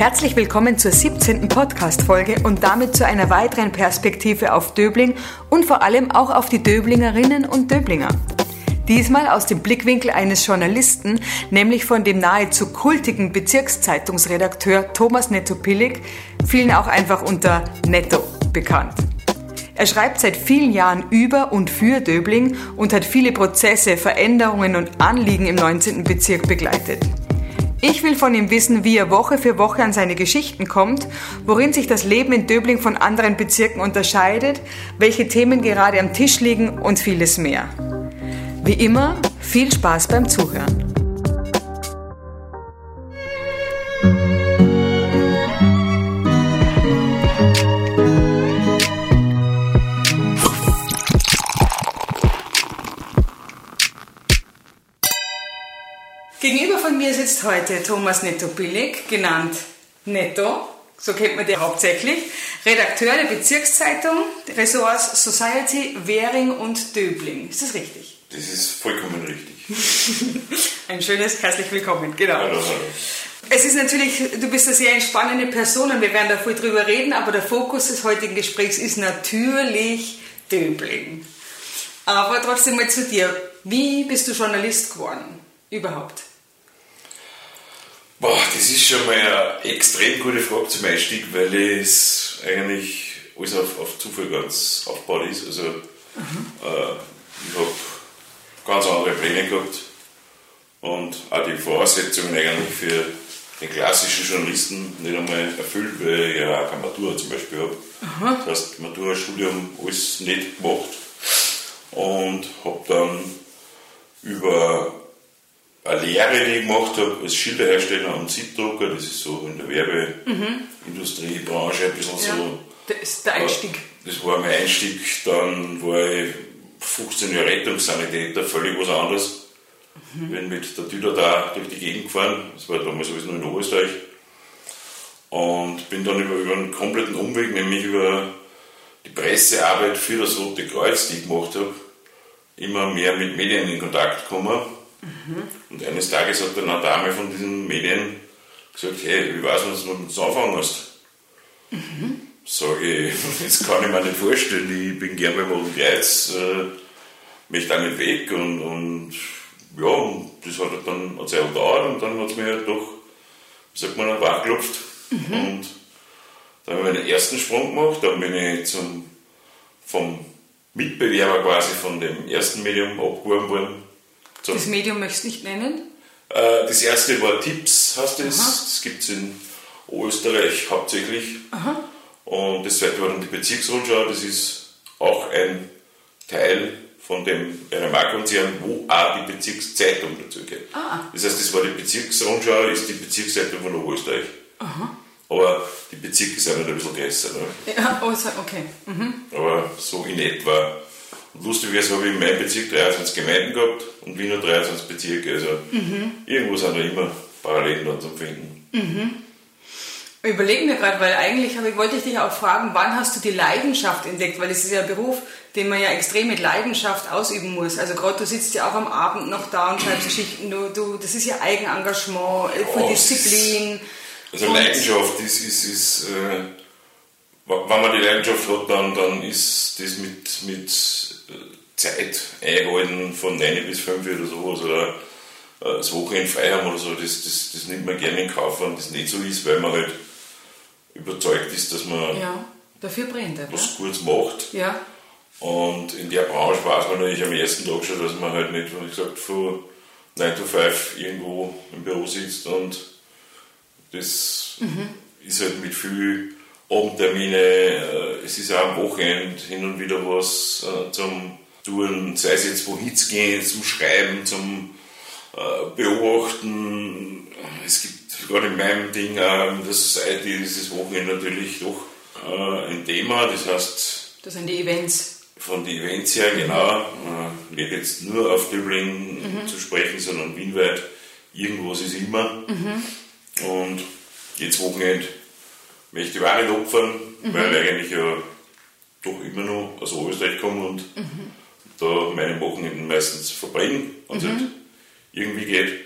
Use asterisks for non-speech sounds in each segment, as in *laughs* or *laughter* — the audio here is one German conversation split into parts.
Herzlich willkommen zur 17. Podcast-Folge und damit zu einer weiteren Perspektive auf Döbling und vor allem auch auf die Döblingerinnen und Döblinger. Diesmal aus dem Blickwinkel eines Journalisten, nämlich von dem nahezu kultigen Bezirkszeitungsredakteur Thomas Netto-Pillig, vielen auch einfach unter Netto bekannt. Er schreibt seit vielen Jahren über und für Döbling und hat viele Prozesse, Veränderungen und Anliegen im 19. Bezirk begleitet. Ich will von ihm wissen, wie er Woche für Woche an seine Geschichten kommt, worin sich das Leben in Döbling von anderen Bezirken unterscheidet, welche Themen gerade am Tisch liegen und vieles mehr. Wie immer, viel Spaß beim Zuhören. Heute Thomas Netto Billig, genannt Netto, so kennt man den hauptsächlich, Redakteur der Bezirkszeitung Ressorts Society, Währing und Döbling. Ist das richtig? Das ist vollkommen richtig. *laughs* Ein schönes herzlich willkommen, genau. Hallo, hallo. Es ist natürlich, du bist eine sehr entspannende Person und wir werden da viel drüber reden, aber der Fokus des heutigen Gesprächs ist natürlich Döbling. Aber trotzdem mal zu dir. Wie bist du Journalist geworden? Überhaupt? Boah, das ist schon mal eine extrem gute Frage zum Einstieg, weil es eigentlich alles auf, auf Zufall ganz aufgebaut ist. Also, äh, ich habe ganz andere Pläne gehabt und auch die Voraussetzungen eigentlich für den klassischen Journalisten nicht einmal erfüllt, weil ich ja auch keine Matura zum Beispiel habe. Das heißt, Matura-Studium alles nicht gemacht und habe dann über eine Lehre, die ich gemacht habe, als Schilderhersteller und Siebdrucker, das ist so in der Werbeindustriebranche ein bisschen Ja. so. Das ist der Einstieg. Das war mein Einstieg, dann war ich 15 Jahre Rettungssanitäter, völlig was anderes. Bin mit der Tüter da durch die Gegend gefahren, das war damals alles nur in Oberösterreich. Und bin dann über, über einen kompletten Umweg, nämlich über die Pressearbeit für das Rote Kreuz, die ich gemacht habe, immer mehr mit Medien in Kontakt gekommen. Und eines Tages hat dann eine Dame von diesen Medien gesagt, hey, wie weiß man, dass du mit uns anfangen hast? Sage ich, *laughs* das kann ich mir nicht vorstellen, ich bin gern beim Roten Kreuz, äh, möchte nicht weg und, und ja, und das hat dann eine Zeit gedauert und dann hat es mir halt doch, wie sagt man, wachgelupft. Und dann habe ich meinen ersten Sprung gemacht, dann bin ich zum, vom Mitbewerber quasi von dem ersten Medium abgeworben worden. Zum, Das Medium möchtest du nicht nennen? äh, das erste war Tipps, heißt es. Das gibt es in Österreich hauptsächlich. Und das zweite war dann die Bezirksrundschau. Das ist auch ein Teil von dem RMA-Konzern, wo auch die Bezirkszeitung dazugehört. Ah. Das heißt, das war die Bezirksrundschau, ist die Bezirkszeitung von Oberösterreich. Aber die Bezirke sind halt ein bisschen größer. Ne? Ja, oh, so- okay. Mhm. Aber so in etwa. Und lustigerweise habe ich in meinem Bezirk 23 Gemeinden gehabt und Wiener 23 Bezirke. Also irgendwo sind da immer Parallelen dann zum Finden. Ich überlege mir gerade, weil eigentlich ich, wollte ich dich auch fragen, wann hast du die Leidenschaft entdeckt? Weil es ist ja ein Beruf, den man ja extrem mit Leidenschaft ausüben muss. Also gerade du sitzt ja auch am Abend noch da und schreibst *clears throat* Geschichten. Du, du, das ist ja Eigenengagement, äh, Ja, es Disziplin. Also Und- Leidenschaft ist, ist, ist äh, wenn man die Leidenschaft hat, dann, dann ist das mit, mit Zeit einhalten von 9 bis 5 oder sowas oder äh, das Wochenende frei haben oder so, das, das, das nimmt man gerne in Kauf, wenn das nicht so ist, weil man halt überzeugt ist, dass man Ja, dafür brennt er. was Gutes macht. Ja, Und in der Branche weiß man natürlich am ersten Tag schon, dass man halt nicht, wie gesagt, von 9 to 5 irgendwo im Büro sitzt und das ist halt mit viel Abendtermine, äh, es ist auch am Wochenende hin und wieder was äh, zum Tun, sei es jetzt wohin zu gehen, zum Schreiben, zum äh, Beobachten. Es gibt gerade in meinem Ding in der Society das Wochenende natürlich doch äh, ein Thema, das heißt, das sind die Events. von den Events her, genau, äh, nicht jetzt nur auf Döbling zu sprechen, sondern wienweit, irgendwas ist immer. Und jetzt Wochenende möchte ich auch nicht opfern, weil ich eigentlich ja doch immer noch aus Oberösterreich komme und da meine Wochenenden meistens verbringen, wenn es halt irgendwie geht.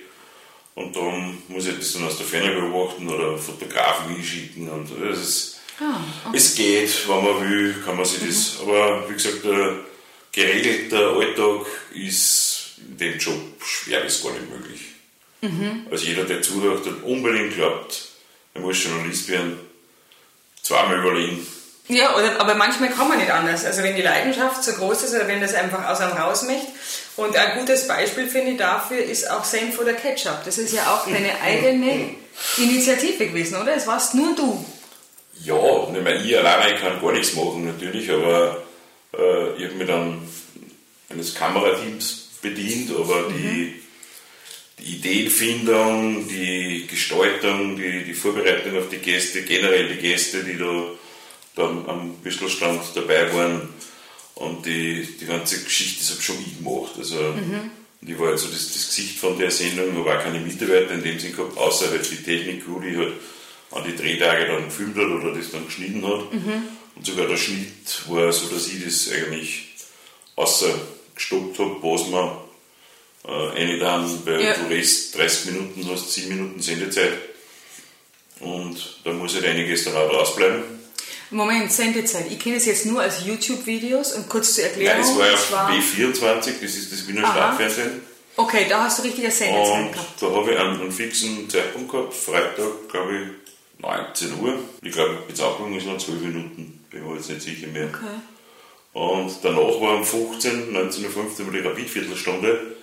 Und darum muss ich das dann aus der Ferne beobachten oder Fotografen hinschicken. Und das ist, ah, okay. Es geht, wenn man will, kann man sich mhm. das. Aber wie gesagt, der geregelte Alltag ist in dem Job schwer bis gar nicht möglich. Mhm. Also jeder, der zuhört und unbedingt glaubt, er muss Journalist werden, zweimal überlegen. Ja, oder, aber manchmal kann man nicht anders. Also wenn die Leidenschaft so groß ist oder wenn das einfach aus einem raus möchte. Und ein gutes Beispiel, finde ich, dafür ist auch Senf oder Ketchup. Das ist ja auch deine eigene Initiative gewesen, oder? Es warst nur du. Ja, ich meine, ich alleine kann gar nichts machen natürlich, aber äh, ich habe mich dann eines Kamerateams bedient, aber mhm. die die Ideenfindung, die Gestaltung, die, die Vorbereitung auf die Gäste, generell die Gäste, die da, da am Büstelstand dabei waren und die, die ganze Geschichte, das habe schon ich gemacht. Also, mhm. ich war also das, das Gesicht von der Sendung, habe auch keine Mitarbeiter in dem Sinn gehabt, außer halt die Technik-Crew, die halt an die Drehtage dann gefilmt hat oder das dann geschnitten hat. Mhm. Und sogar der Schnitt war so, dass ich das eigentlich außer gestoppt habe, was man äh, eine dann, weil ja. du redest 30 Minuten, hast 7 Minuten Sendezeit und da muss halt einiges dann auch rausbleiben. Moment, Sendezeit. Ich kenne es jetzt nur als YouTube-Videos und kurz zur Erklärung. Nein, das war ja B24, das ist das Wiener Stadtfernsehen. Okay, da hast du richtig eine Sendezeit und gehabt. Da habe ich einen, einen, fixen Zeitpunkt gehabt, Freitag, glaube ich, 19 Uhr. Ich glaube, Bezahlung ist noch 12 Minuten, bin mir jetzt nicht sicher mehr. Okay. Und danach war um 15, 19.15 Uhr die Rapid-Viertelstunde.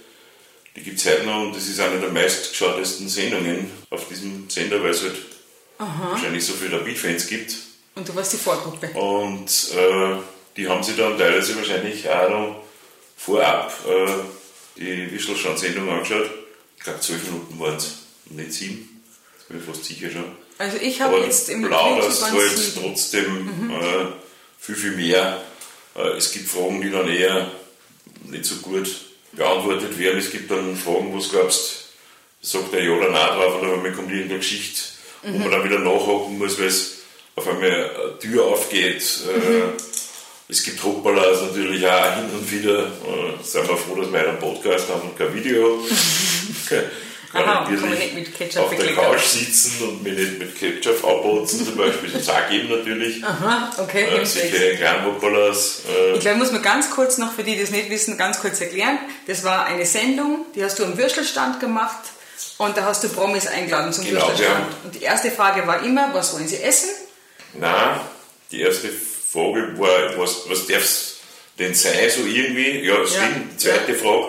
Die gibt es heute noch und das ist eine der meistgeschautesten Sendungen auf diesem Sender, weil es halt Aha. wahrscheinlich so viele Rapid-Fans gibt. Und du warst die Vorgruppe. Und äh, die haben sich dann teilweise wahrscheinlich auch noch vorab äh, die Wischelstand-Sendung angeschaut. Ich glaube, zwölf Minuten waren es, nicht sieben. Das bin ich fast sicher schon. Also ich habe jetzt im Plauderst halt trotzdem mhm. äh, viel, viel mehr. Äh, es gibt Fragen, die dann eher nicht so gut beantwortet werden. Es gibt dann Fragen, wo du glaubst, sagt der ja oder nein drauf, oder man kommt irgendeine Geschichte, mhm. wo man dann wieder nachhaken muss, weil es auf einmal eine Tür aufgeht. Äh, mhm. Es gibt Hoppalas natürlich auch hin und wieder. Äh, sind wir froh, dass wir einen Podcast haben und kein Video. *laughs* Aha, kann man nicht mit Ketchup auf der Couch sitzen und mich nicht mit Ketchup abputzen zum Beispiel. Das auch geben natürlich. Aha, okay. Äh, solche kleinen Hoppalas. Äh. Ich glaube, ich muss mir ganz kurz noch, für die, die das nicht wissen, ganz kurz erklären. Das war eine Sendung, die hast du am Würstelstand gemacht und da hast du Promis eingeladen zum genau, Würstelstand. Und die erste Frage war immer, was wollen sie essen? Nein, die erste Frage war, was, was darf denn sein, so irgendwie? Ja, das ja. stimmt. Die zweite. Frage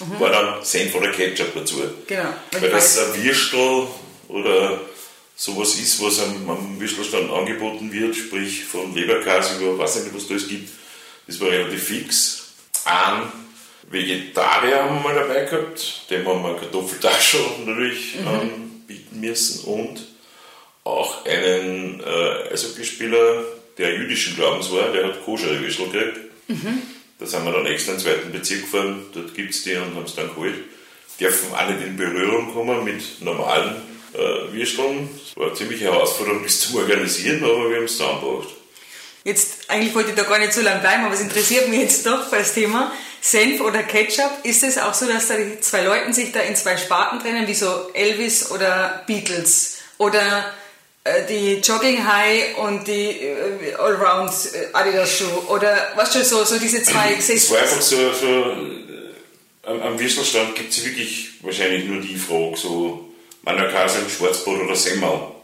mhm. war dann Senf oder Ketchup dazu. Genau. Weil das ein Würstel oder sowas ist, was am, am Würstelstand angeboten wird, sprich von Leberkäse über was nicht, was da es gibt, das war relativ fix. Ein Vegetarier haben wir mal dabei gehabt, dem haben wir Kartoffeltasche *laughs* natürlich mhm. anbieten müssen und auch einen äh, Eishockeyspieler, der jüdischen Glaubens war, der hat Koscher-Würstel gekriegt. Mhm. Da sind wir dann extra in den zweiten Bezirk gefahren, dort gibt es die und haben es dann geholt. Dürfen alle in Berührung kommen mit normalen äh, Würsteln. Es war eine ziemliche Herausforderung, das zu organisieren, aber wir haben es zusammengebracht. Jetzt, eigentlich wollte ich da gar nicht so lange bleiben, aber es interessiert mich jetzt doch bei das Thema Senf oder Ketchup. Ist es auch so, dass da die zwei Leute sich da in zwei Sparten trennen, wie so Elvis oder Beatles? Oder die Jogging High und die äh, Allround äh, Adidas Schuh oder was schon so, so diese zwei Es war einfach so, so am, am Würstelstand gibt es wirklich wahrscheinlich nur die Frage, so man kann sagen Schwarzbrot oder Semmel.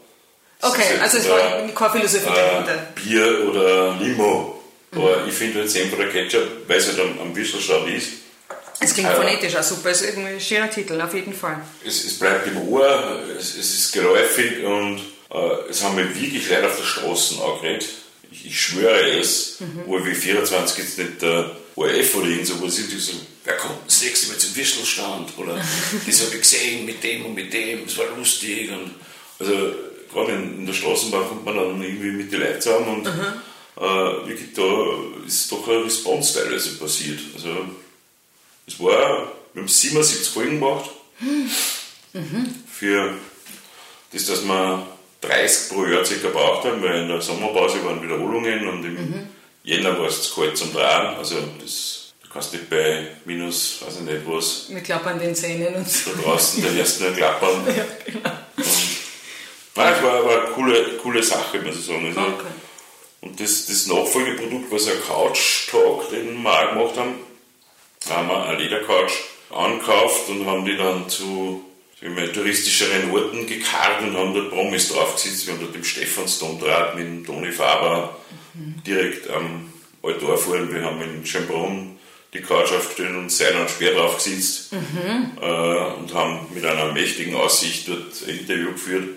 Okay, also es war keine Philosophie dahinter. Bier oder Limo. Mhm. Aber ich finde halt Senf oder Ketchup, weil es halt am, am Würstelstand ist. Es klingt phonetisch auch super, es ist irgendwie ein schöner Titel, auf jeden Fall. Es, es bleibt im Ohr, es, es ist geläufig und äh, es haben mir wirklich Leute auf der Straße angeredet. Ich, ich schwöre es, mhm. OLW 24 jetzt nicht der ORF oder irgend so, wo sind die so, wer kommt das nächste Mal zum Wischelstand? Oder *laughs* das habe ich gesehen mit dem und mit dem, es war lustig. Und, also gerade in, in, der Straßenbahn kommt man dann irgendwie mit den Leuten zusammen und mhm. äh, wirklich da ist doch eine Response teilweise passiert. Also es war, wir haben 77 Folgen gemacht mhm. für das, dass man 30 pro Jahr circa braucht haben, weil in der Sommerpause waren Wiederholungen und im mhm. Jänner war es zu kalt zum Drehen. Also das, kannst nicht bei minus, weiß ich nicht was, Mit Klappern den Zähnen und so. da draußen, da hörst du nur klappern. *laughs* Ja, genau. Nein, es war, war eine coole, coole Sache, muss ich sagen. Also, Okay. Und das, das Nachfolgeprodukt war so ein Couch-Talk, den wir auch gemacht haben. Da haben wir eine Ledercouch angekauft und haben die dann zu sagen wir, mal, touristischeren Orten gekarrt und haben dort Promis draufgesetzt. Wir haben dort im Stephansdom draht mit dem Toni Faber direkt am Altar fahren. Wir haben in Schönbrunn die Couch aufgestellt und Seil und Speer draufgesetzt äh, und haben mit einer mächtigen Aussicht dort ein Interview geführt.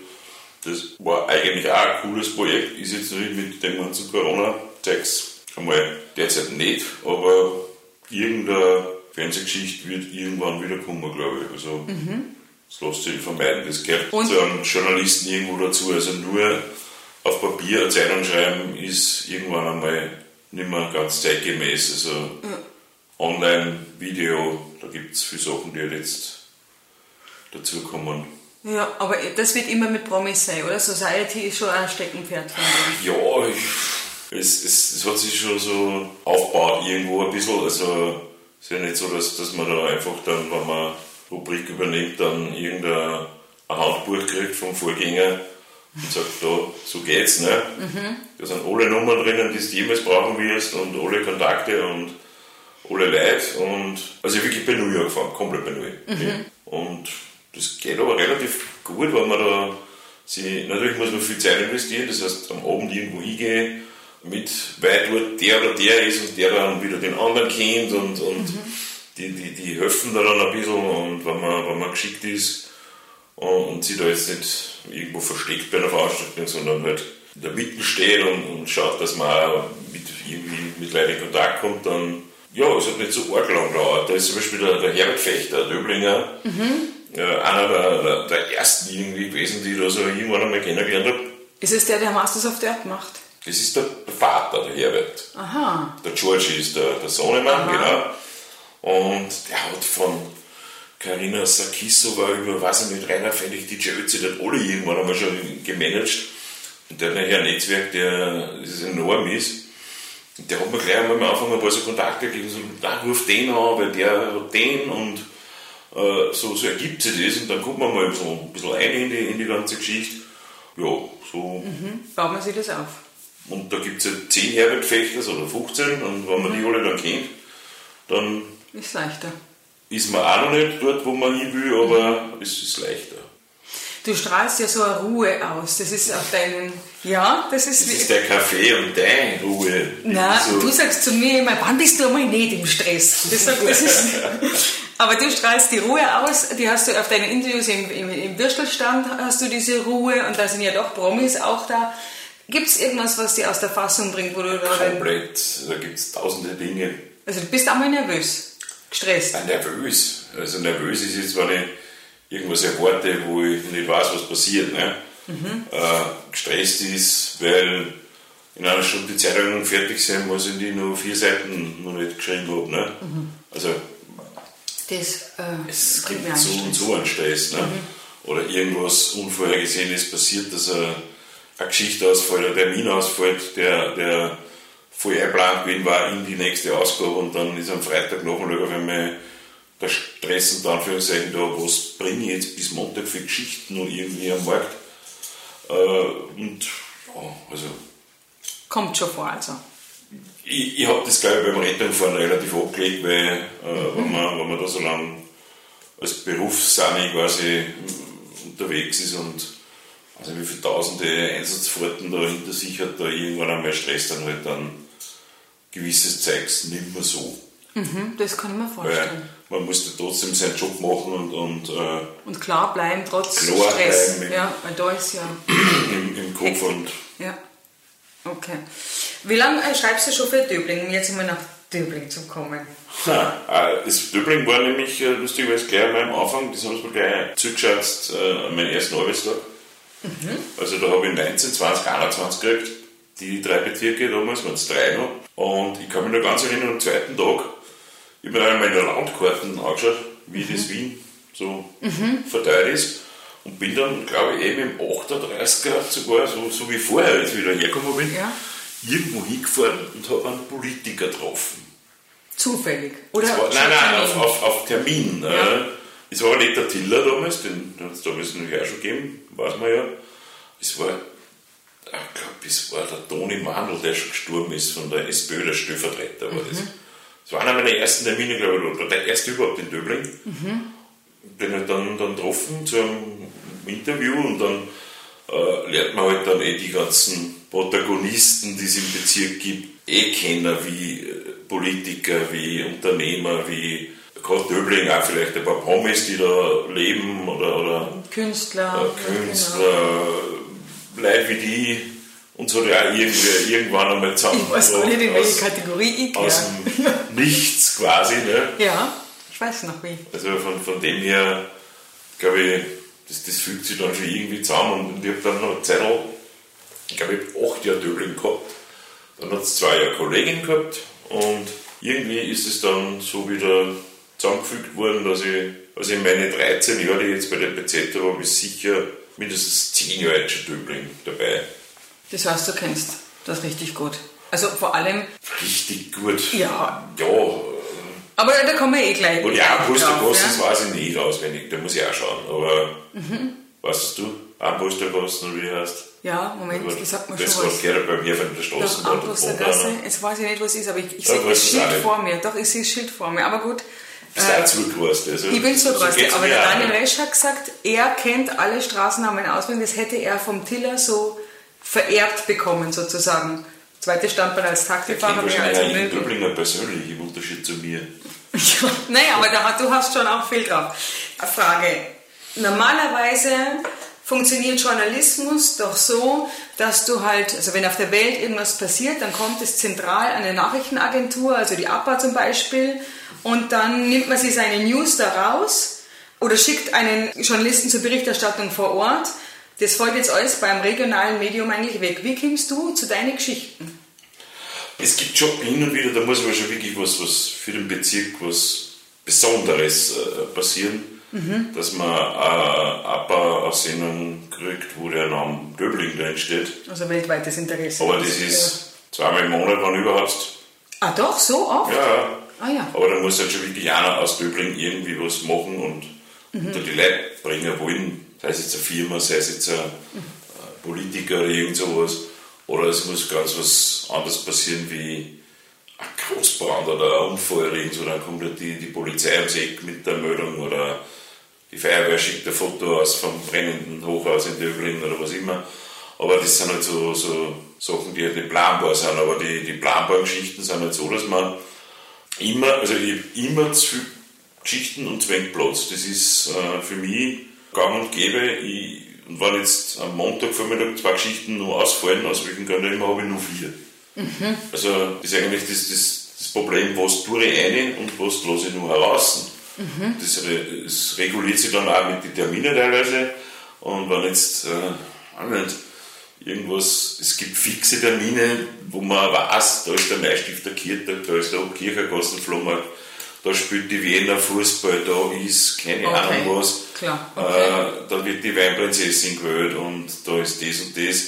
Das war eigentlich auch ein cooles Projekt, ist jetzt nicht mit dem ganzen Corona-Zeugs einmal derzeit nicht, aber irgendeine Fernsehgeschichte wird irgendwann wieder kommen, glaube ich. Also, das lässt sich vermeiden. Das gehört Und- zu einem Journalisten irgendwo dazu. Also, nur auf Papier eine Zeitung schreiben ist irgendwann einmal nicht mehr ganz zeitgemäß. Also, online, Video, da gibt es viele Sachen, die halt jetzt dazukommen. Ja, aber das wird immer mit Promis sein, oder? Society ist schon ein Steckenpferd. Ja, ich, es, es, es hat sich schon so aufgebaut irgendwo ein bisschen. Also es ist ja nicht so, dass, dass man da einfach dann, wenn man Rubrik übernimmt, dann irgendein ein Handbuch kriegt vom Vorgänger und sagt, da, so geht's, ne? Da sind alle Nummern drinnen, die du jemals brauchen wirst und alle Kontakte und alle Leute und also wirklich bei Null angefangen, komplett bei Null. Und das geht aber relativ gut, weil man da sie, natürlich muss man viel Zeit investieren, das heißt am Abend irgendwo hingehen, mit weil dort der oder der ist und der dann wieder den anderen kennt und, und die, die, die helfen da dann ein bisschen und wenn man, wenn man geschickt ist und, und sie da jetzt nicht irgendwo versteckt bei einer Veranstaltung, sondern halt in der Mitte steht und, und schaut, dass man auch mit, irgendwie mit Leuten in Kontakt kommt, dann ja, es hat nicht so arg lang gedauert. Da ist zum Beispiel der, der Herbert Fechter, der Döblinger, äh, einer der, der, der ersten irgendwie gewesen, die ich da so irgendwann einmal kennengelernt habe. Ist es der, der Masters of the Earth macht? Das ist der Vater, der Herbert. Aha. Der George ist der, der Sohnemann, genau. Und der hat von Karina Sarkisova über, weiß ich nicht, Rainer Fennig, die Ötzi, hat alle irgendwann einmal schon gemanagt. Und der hat nachher ein Netzwerk, der das ist enorm ist. Und der hat mir gleich einmal am Anfang ein paar so Kontakte gegeben, so, da ruf den an, weil der hat den und äh, so, so ergibt sich das. Und dann guckt man mal so ein bisschen ein in die, in die ganze Geschichte. Ja, so Baut man sich das auf? und da gibt es halt 10 Herbert-Fechters oder 15 und wenn man die alle dann kennt, dann Ist leichter. ist man auch noch nicht dort, wo man hin will, aber es ist leichter. Du strahlst ja so eine Ruhe aus. Das ist auf deinen. Ja, das ist. Das ist der Kaffee und deine Ruhe. Na, so, du sagst zu mir immer, wann bist du einmal nicht im Stress? Das, das ist, *laughs* aber du strahlst die Ruhe aus, die hast du auf deinen Interviews im, im, im Würstelstand, hast du diese Ruhe und da sind ja doch Promis auch da. Gibt es irgendwas, was dich aus der Fassung bringt, wo du da komplett, da gibt es tausende Dinge. Also du bist einmal nervös, gestresst. Nervös. Also nervös ist jetzt, wenn ich irgendwas erwarte, wo ich nicht weiß, was passiert. Ne? Äh, gestresst ist, weil in einer Stunde die Zeitung fertig sein muss, in die nur vier Seiten noch nicht geschrieben habe. Ne? Also Das, äh, es gibt mir so und so einen Stress. Ne? Oder irgendwas Unvorhergesehenes passiert, dass eine, eine Geschichte ausfällt, ein Termin ausfällt, der, der voll eingeplant gewesen war in die nächste Ausgabe und dann ist am Freitagnachmittag auf einmal der Stress und Anführungszeichen da, was bringe ich jetzt bis Montag für Geschichten noch irgendwie am Markt. Äh, und ja, also Kommt schon vor, also. ich, ich habe das, glaube ich, beim Rettungfahren relativ abgelegt, weil äh, wenn, man, wenn man da so lange als Berufssami quasi unterwegs ist und also wie viele tausende Einsatzfahrten da hinter sich hat, da irgendwann einmal Stress dann halt dann gewisses Zeugs nicht mehr so. Mhm, das kann ich mir Weil vorstellen. man muss ja trotzdem seinen Job machen und, und äh, Und klar bleiben trotz Klar Stress. bleiben. Ja, weil da ist ja. *clears throat* im, im Kopf und Ja. Okay. Wie lange äh, schreibst du schon für Döbling, um jetzt einmal nach Döbling zu kommen? Äh, das Döbling war nämlich äh, lustigerweise gleich am Anfang, das haben sie mir gleich zugeschätzt äh, meinen ersten Arbeitstag. Also da habe ich 19, 20, 21 gekriegt, die drei Bezirke damals, waren es drei noch. Und ich kann mich noch ganz erinnern, am zweiten Tag, ich habe mir dann meine Landkarten angeschaut, wie das Wien so verteilt ist. Und bin dann, glaube ich, eben im 38er sogar, so, so wie vorher, als ich wieder hergekommen bin, Ja. irgendwo hingefahren und habe einen Politiker getroffen. Zufällig? Oder war, nein, nein, auf, auf, auf Termin. Ja. Äh, es war nicht der Tiller damals, den hat es damals natürlich auch schon gegeben, weiß man ja. Es war, ich glaube, es war der Toni Mandl, der schon gestorben ist von der SPÖ, der Stellvertreter war das. Das war einer meiner ersten Termine, glaube ich, oder der erste überhaupt in Döbling. Den halt dann, dann getroffen zu einem Interview und dann äh, lernt man halt dann eh die ganzen Protagonisten, die es im Bezirk gibt, eh kennen, wie äh, Politiker, wie Unternehmer, wie gerade Döbling auch vielleicht ein paar Promis, die da leben oder, oder Künstler. äh, Künstler, Leute wie die und so, ja irgendwie, irgendwann einmal zusammen. Ich weiß gar nicht, in welche aus, Kategorie ich aus gehöre. dem Nichts quasi. Ne? Ja, ich weiß noch wie. Also von, von dem her, glaube ich, das, das fügt sich dann schon irgendwie zusammen. Und ich habe dann noch eine Zeit lang, ich glaube, ich habe acht Jahre Döbling gehabt. Dann hat es zwei Jahre Kollegin gehabt und irgendwie ist es dann so wieder zusammengefügt worden, dass ich, also in meine 13 Jahre, die ich jetzt bei der BZ war, sicher mindestens 10 Jahre Döbling dabei. Das heißt, du kennst das richtig gut. Also vor allem, Richtig gut. Ja. Ja, aber da kommen wir eh gleich. Und ja, drauf, das weiß ich nicht auswendig, da muss ich auch schauen. Aber weißt du, Posterkosten, wie heißt? Ja, Moment, das sagt man das schon was. gerade bei mir von der Straße. Armbrustergasse, jetzt weiß ich nicht, was es ist, aber ich, ich sehe das Schild vor mir. Doch, ich sehe das Schild vor mir. Aber gut, Auch zurückgewasst? Also, ich bin so aber der. Daniel Resch hat gesagt, er kennt alle Straßennamen auswendig. Das hätte er vom Tiller so vererbt bekommen, sozusagen. Zweite Standbein als Taxifahrer, mehr als ein. Döblinger persönlich, im Unterschied zu mir. Ja, naja, aber da, du hast schon auch viel drauf. Eine Frage. Normalerweise funktioniert Journalismus doch so, dass du halt, also wenn auf der Welt irgendwas passiert, dann kommt es zentral an eine Nachrichtenagentur, also die APA zum Beispiel, und dann nimmt man sich seine News da raus oder schickt einen Journalisten zur Berichterstattung vor Ort. Das fällt jetzt alles beim regionalen Medium eigentlich weg. Wie kommst du zu deinen Geschichten? Es gibt schon hin und wieder, da muss aber schon wirklich was, was für den Bezirk was Besonderes äh, passieren, Mhm. dass man äh, ein paar Sendungen kriegt, wo der Name Döbling drin steht. Also weltweites Interesse. Aber das ist zweimal im Monat, wann überhaupt. Ah doch, so oft? Ja, Ah ja. aber da muss halt schon wirklich einer aus Döbling irgendwie was machen und Mhm. unter die Leute bringen wollen. Sei es jetzt eine Firma, sei es jetzt ein, ein Politiker oder irgend sowas. Oder es muss ganz was anderes passieren wie ein Großbrand oder ein Unfall oder irgend so. Dann kommt halt die, die Polizei ums Eck mit der Meldung oder die Feuerwehr schickt ein Foto aus vom brennenden Hochhaus in Döbling oder was immer. Aber das sind halt so, so Sachen, die halt nicht planbar sind. Aber die, die planbaren Geschichten sind halt so, dass man immer, also ich habe immer zu viel Geschichten und Platz. Das ist äh, für mich gang und gäbe. Ich, und wenn jetzt am Montagvormittag zwei Geschichten nur ausfallen, aus welchen Gründen immer, habe ich nur vier. Also das ist eigentlich das, das, das Problem, was tue ich rein und was lasse ich nur heraus. Das, re- das reguliert sich dann auch mit den Terminen teilweise. Und wenn jetzt, äh, nicht, irgendwas, es gibt fixe Termine, wo man weiß, da ist der Neustifter Kirchtag, da ist der Kirchergassenflohmarkt, da spielt die Wiener Fußball, da ist keine Okay, Ahnung was. klar, okay. Äh, da wird die Weinprinzessin gewählt und da ist das und das.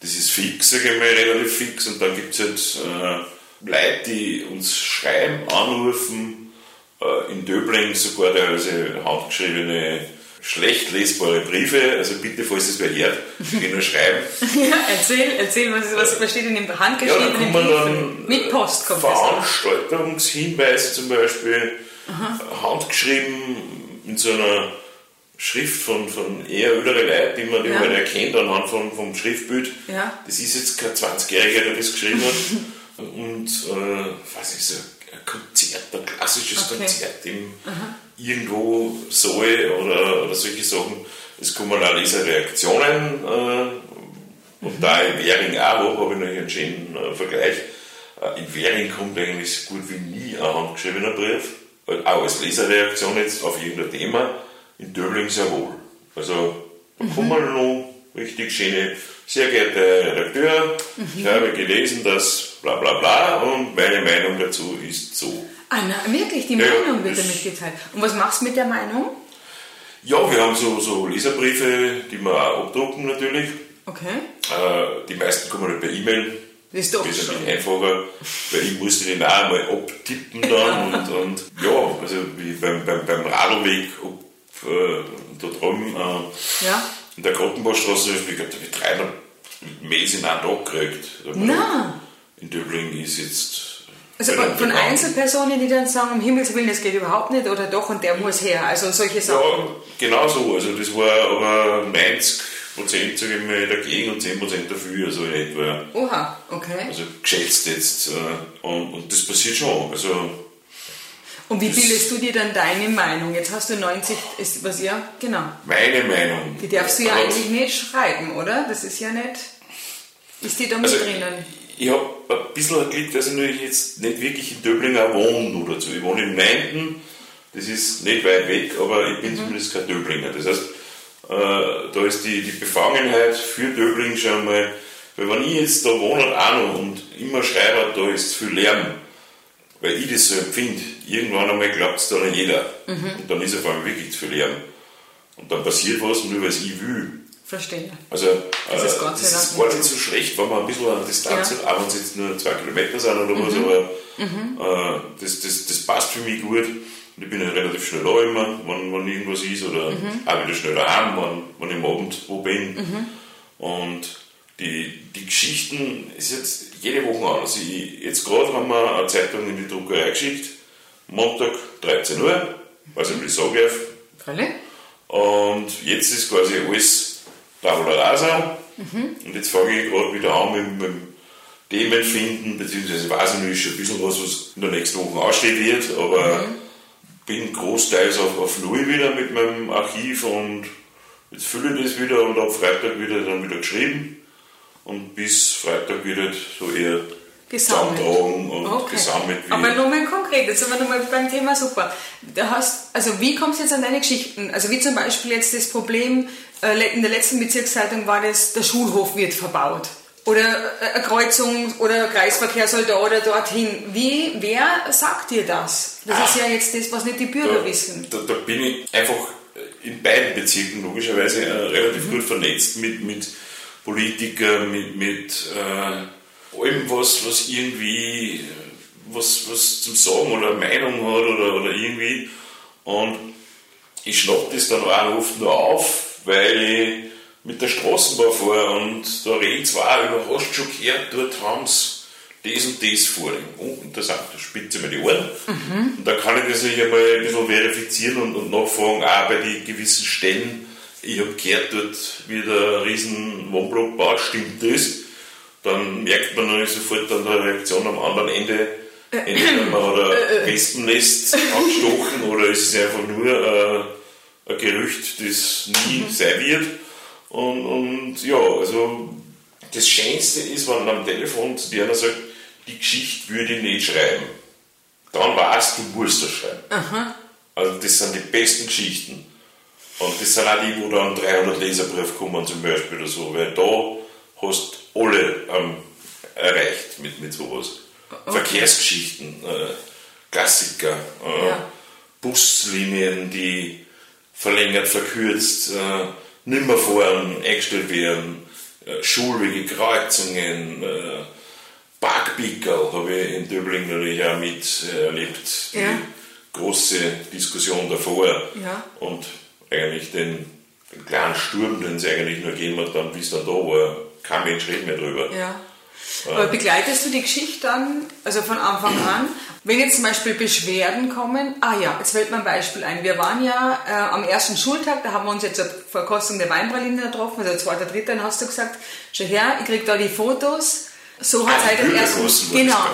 Das ist fix, sage ich mal, relativ fix. Und dann gibt es halt äh, Leute, die uns schreiben, anrufen, äh, in Döbling sogar teilweise handgeschriebene, schlecht lesbare Briefe. Also bitte, falls es wer hört, *laughs* geh nur schreiben. Ja, erzähl, erzähl, was, was, was steht in dem Ja, handgeschriebenen kommen Brief? dann Mit Post kommt. Veranstaltungshinweise zum Beispiel, handgeschrieben in so einer Schrift von, von eher älteren Leuten, die man Ja. halt erkennt anhand von, vom Schriftbild. Ja. Das ist jetzt kein 20-Jähriger, der das geschrieben hat. *laughs* Und, äh, ich so, ein Konzert, ein klassisches Okay. Konzert im irgendwo Saal oder, oder solche Sachen. Es kommen auch Leserreaktionen äh, und da in Währing auch habe, habe ich noch einen schönen äh, Vergleich. Äh, in Währing kommt eigentlich so gut wie nie ein handgeschriebener Brief, äh, auch als Leserreaktion jetzt auf irgendein Thema, in Döbling sehr wohl. Also da kommen noch richtig schöne, sehr geehrter Redakteur, ich habe gelesen, dass bla bla bla und meine Meinung dazu ist so. Ah, na, wirklich, die Ja, Meinung wird das- damit geteilt. Und was machst du mit der Meinung? Ja, wir haben so, so Leserbriefe, die wir auch abdrucken natürlich. Okay. Äh, die meisten kommen halt per E-Mail, Das ist doch wesentlich schon. einfacher, weil ich musste den auch einmal abtippen dann *laughs* und, und ja, also wie beim, beim, beim Radlweg ob, äh, da drüben äh, Ja? in der Grottenbachstraße, ich glaube, da habe ich 300 Mails in einen Tag gekriegt. Na. gedacht, In Döbling ist jetzt. Also von, von. Einzelpersonen, die dann sagen, um Himmels Willen, das geht überhaupt nicht oder doch und der muss her. Also solche Sachen. Ja, genau so. Also das war aber 90 Prozent, sage ich mal, dagegen und 10 Prozent dafür, also in etwa. Oha, okay. Also geschätzt jetzt. äh, Und, und das passiert schon. Also Und wie bildest du dir dann deine Meinung? Jetzt hast du 90, ist was ja, genau. meine Meinung. Die darfst du ja Aber eigentlich nicht schreiben, oder? Das ist ja nicht. Ist die da mit Also, drinnen? Ich habe ein bisschen Glück, dass ich natürlich jetzt nicht wirklich in Döbling auch wohne nur dazu. Ich wohne in Meinden, das ist nicht weit weg, aber ich Mhm. bin zumindest kein Döblinger. Das heißt, äh, da ist die, die Befangenheit für Döbling schon mal, weil wenn ich jetzt da wohne auch noch und immer schreibe, da ist viel Lärm, weil ich das so empfinde, irgendwann einmal glaubt es dann jeder. Mhm. Und dann ist auf einmal wirklich zu viel Lärm. Und dann passiert was, nur weil es ich will. Verstehe. Also, Das äh, ist Gott das ist gar nicht so schlecht, wenn man ein bisschen an Distanz Ja. hat, auch wenn es jetzt nur zwei Kilometer sind oder was, aber äh, das, das, das passt für mich gut. Und ich bin ja relativ schnell da immer, wenn, wenn irgendwas ist, oder auch wieder schnell daheim, wenn, wenn ich am Abend wo bin. Und die, die Geschichten ist jetzt jede Woche anders. Ich, jetzt gerade haben wir eine Zeitung in die Druckerei geschickt, Montag 13 Uhr, weiß nicht, wie ich sagen darf. Und jetzt ist quasi alles Tabula rasa. Und jetzt fange ich gerade wieder an mit, mit dem Themen finden, beziehungsweise weiß ich nicht, ist schon ein bisschen was, was in der nächsten Woche ausstehen wird, aber bin großteils auf, auf Null wieder mit meinem Archiv und jetzt fülle ich das wieder und ab Freitag wieder dann wieder geschrieben. Und bis Freitag wird so eher Gesammelt. und Okay. gesammelt wie Aber nochmal konkret, jetzt sind wir nochmal beim Thema super. Du hast, also wie kommst du jetzt an deine Geschichten? Also wie zum Beispiel jetzt das Problem, in der letzten Bezirkszeitung war das, der Schulhof wird verbaut. Oder äh, eine Kreuzung oder Kreisverkehr soll da oder dorthin. Wie, wer sagt dir das? Das ist ja jetzt das, was nicht die Bürger da, wissen. Da, da bin ich einfach in beiden Bezirken logischerweise äh, relativ gut vernetzt mit, mit Politikern, mit, mit äh, allem, was, was irgendwie äh, was, was zum Sagen oder eine Meinung hat oder, oder irgendwie. Und ich schnapp das dann auch oft nur auf, weil ich mit der Straßenbahn fahre und da reden zwei über, hast du schon gehört, dort haben sie das und das vorliegen. Oh, interessant, da spitze mir die Ohren. Und da kann ich das nicht einmal ein bisschen verifizieren und, und nachfragen, auch bei den gewissen Stellen. Ich habe gehört, dort wird ein riesen Wohnblock gebaut, stimmt das? Dann merkt man natürlich sofort an der Reaktion am anderen Ende, entweder man hat ein Wespennest *laughs* angestochen oder es ist einfach nur äh, ein Gerücht, das nie sein wird. Und, und ja, also das Schönste ist, wenn man am Telefon zu dir sagt, die Geschichte würde ich nicht schreiben. Dann weißt du, du musst das schreiben. Also das sind die besten Geschichten. Und das sind auch die, wo dann 300 Leserbriefe kommen zum Beispiel oder so, weil da hast alle ähm, erreicht mit, mit sowas. Verkehrsgeschichten, äh, Klassiker, äh, Ja. Buslinien, die verlängert, verkürzt, äh, nimmer fahren, eingestellt werden, äh, Schulwege, Kreuzungen, äh, Parkpickerl habe ich in Döbling natürlich auch mit äh. Die Ja. große Diskussion davor Ja. und eigentlich den, den kleinen Sturm, den es eigentlich nur gegeben hat, dann, es dann da war, kein Mensch redet mehr drüber. Ja. Aber begleitest du die Geschichte dann, also von Anfang an, wenn jetzt zum Beispiel Beschwerden kommen, ah ja, jetzt fällt mir ein Beispiel ein. Wir waren ja äh, am ersten Schultag, da haben wir uns jetzt zur Verkostung der Weinpraline getroffen, also zweiter, dritter, dann hast du gesagt, schau her, ich krieg da die Fotos, so hat es halt am ersten, genau.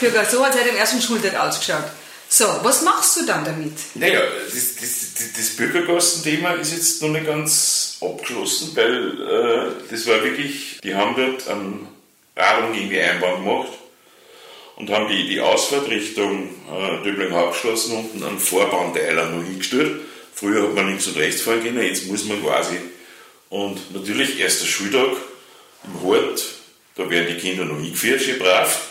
Bürger, so hat es halt ersten Schultag ausgeschaut. So, was machst du dann damit? Naja, das, das, das, Bürgergastenthema ist jetzt noch nicht ganz abgeschlossen, weil äh, das war wirklich, die haben dort einen Radung gegen die Einbahn gemacht und haben die, die Ausfahrt Richtung äh, Döbling Hauptstraßen unten einen Vorbahnteiler noch hingestellt. Früher hat man links und rechts fahren können, jetzt muss man quasi. Und natürlich erster Schultag im Hort, da werden die Kinder noch hingeführt, schön brav.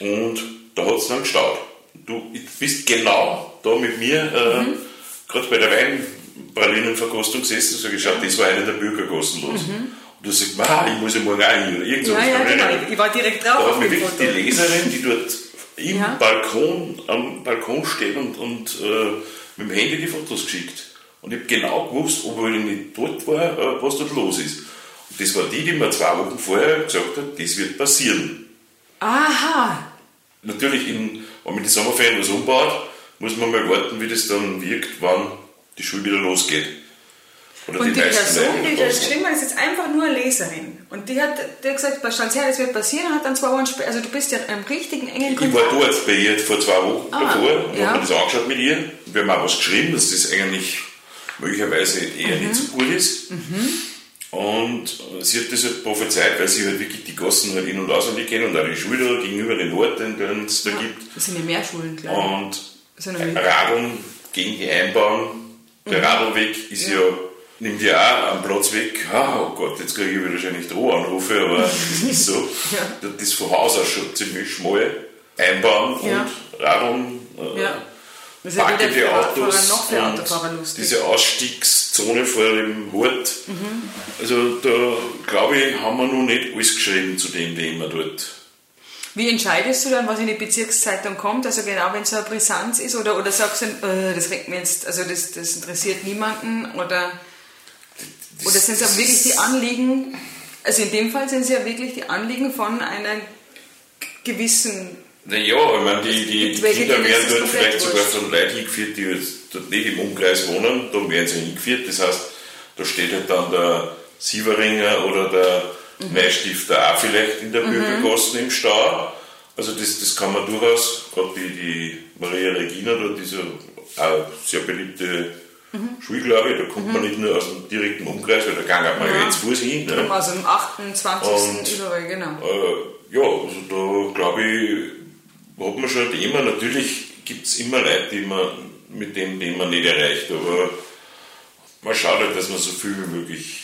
Und da hat es dann gestaut. Du bist genau da mit mir, äh, gerade bei der Weinpralinenverkostung gesessen, sag ich, schau, das war eine der Bürgerkosten los. Und du sagst, ah, ich muss ja morgen auch hin. Oder irgend Ja, ja, genau. Ich war direkt drauf Da auf hat mir dem wirklich die. Leserin, die dort im Ja. Balkon, am Balkon steht und, und äh, mit dem Handy die Fotos geschickt. Und ich habe genau gewusst, obwohl ich nicht dort war, äh, was dort los ist. Und das war die, die mir zwei Wochen vorher gesagt hat, das wird passieren. Aha. Natürlich, in, wenn man die Sommerferien was umbaut, muss man mal warten, wie das dann wirkt, wann die Schule wieder losgeht. Oder Und die meisten Person, die das was- geschrieben hat, ist jetzt einfach nur eine Leserin. Und die hat, die hat gesagt, bei Stanz her, das wird passieren, und hat dann zwei Wochen später, also du bist ja im richtigen engen Ich war Kontakt. dort bei ihr vor zwei Wochen Ah, davor und ja. habe mir das angeschaut mit ihr. Wir haben auch was geschrieben, dass das eigentlich möglicherweise eher nicht so gut ist. Und äh, sie hat das halt prophezeit, weil sie halt wirklich die Gassen halt in- und auswendig kennt und auch die Schule gegenüber den Orten, die es da gibt. Das sind ja mehr Schulen, glaube ich. Und ja. Radeln gegen die Einbauen. Der Mhm. Radlweg ist ja, nimmt ja auch einen Platz weg. Oh Gott, jetzt kriege ich wahrscheinlich Drohanrufe, aber das *laughs* ist so. Ja. Das ist von Haus aus schon ziemlich schmal. Einbauen Ja. und Radeln. äh, Ja. Das ist ja Autos noch für Autofahrer lustig. diese Ausstiegszone vor dem Hort. Mhm. Also da glaube ich, haben wir noch nicht alles geschrieben zu dem Thema dort. Wie entscheidest du dann, was in die Bezirkszeitung kommt? Also genau, wenn es so eine Brisanz ist oder, oder sagst du, äh, das regt mir jetzt, also das, das interessiert niemanden oder, oder sind es auch wirklich die Anliegen, also in dem Fall sind es ja wirklich die Anliegen von einer gewissen, Naja, ich meine, die, die, die Kinder werden das dort vielleicht sogar von Leuten hingeführt, die jetzt dort nicht im Umkreis wohnen, da werden sie hingeführt. Das heißt, da steht halt dann der Sieveringer oder der Mhm. Neustifter auch vielleicht in der Bürgergassen im Stau. Also das, das kann man durchaus, gerade die, die Maria Regina, da, diese auch sehr beliebte Mhm. Schule, glaube ich, da kommt man nicht nur aus dem direkten Umkreis, weil da kann man ja jetzt Fuß hin. Ne? also am 28. Und- überall, genau. Äh, ja, also da glaube ich, hat man schon ein Thema. Natürlich gibt es immer Leute, die man mit dem Thema nicht erreicht, aber man schaut halt, dass man so viel wie möglich.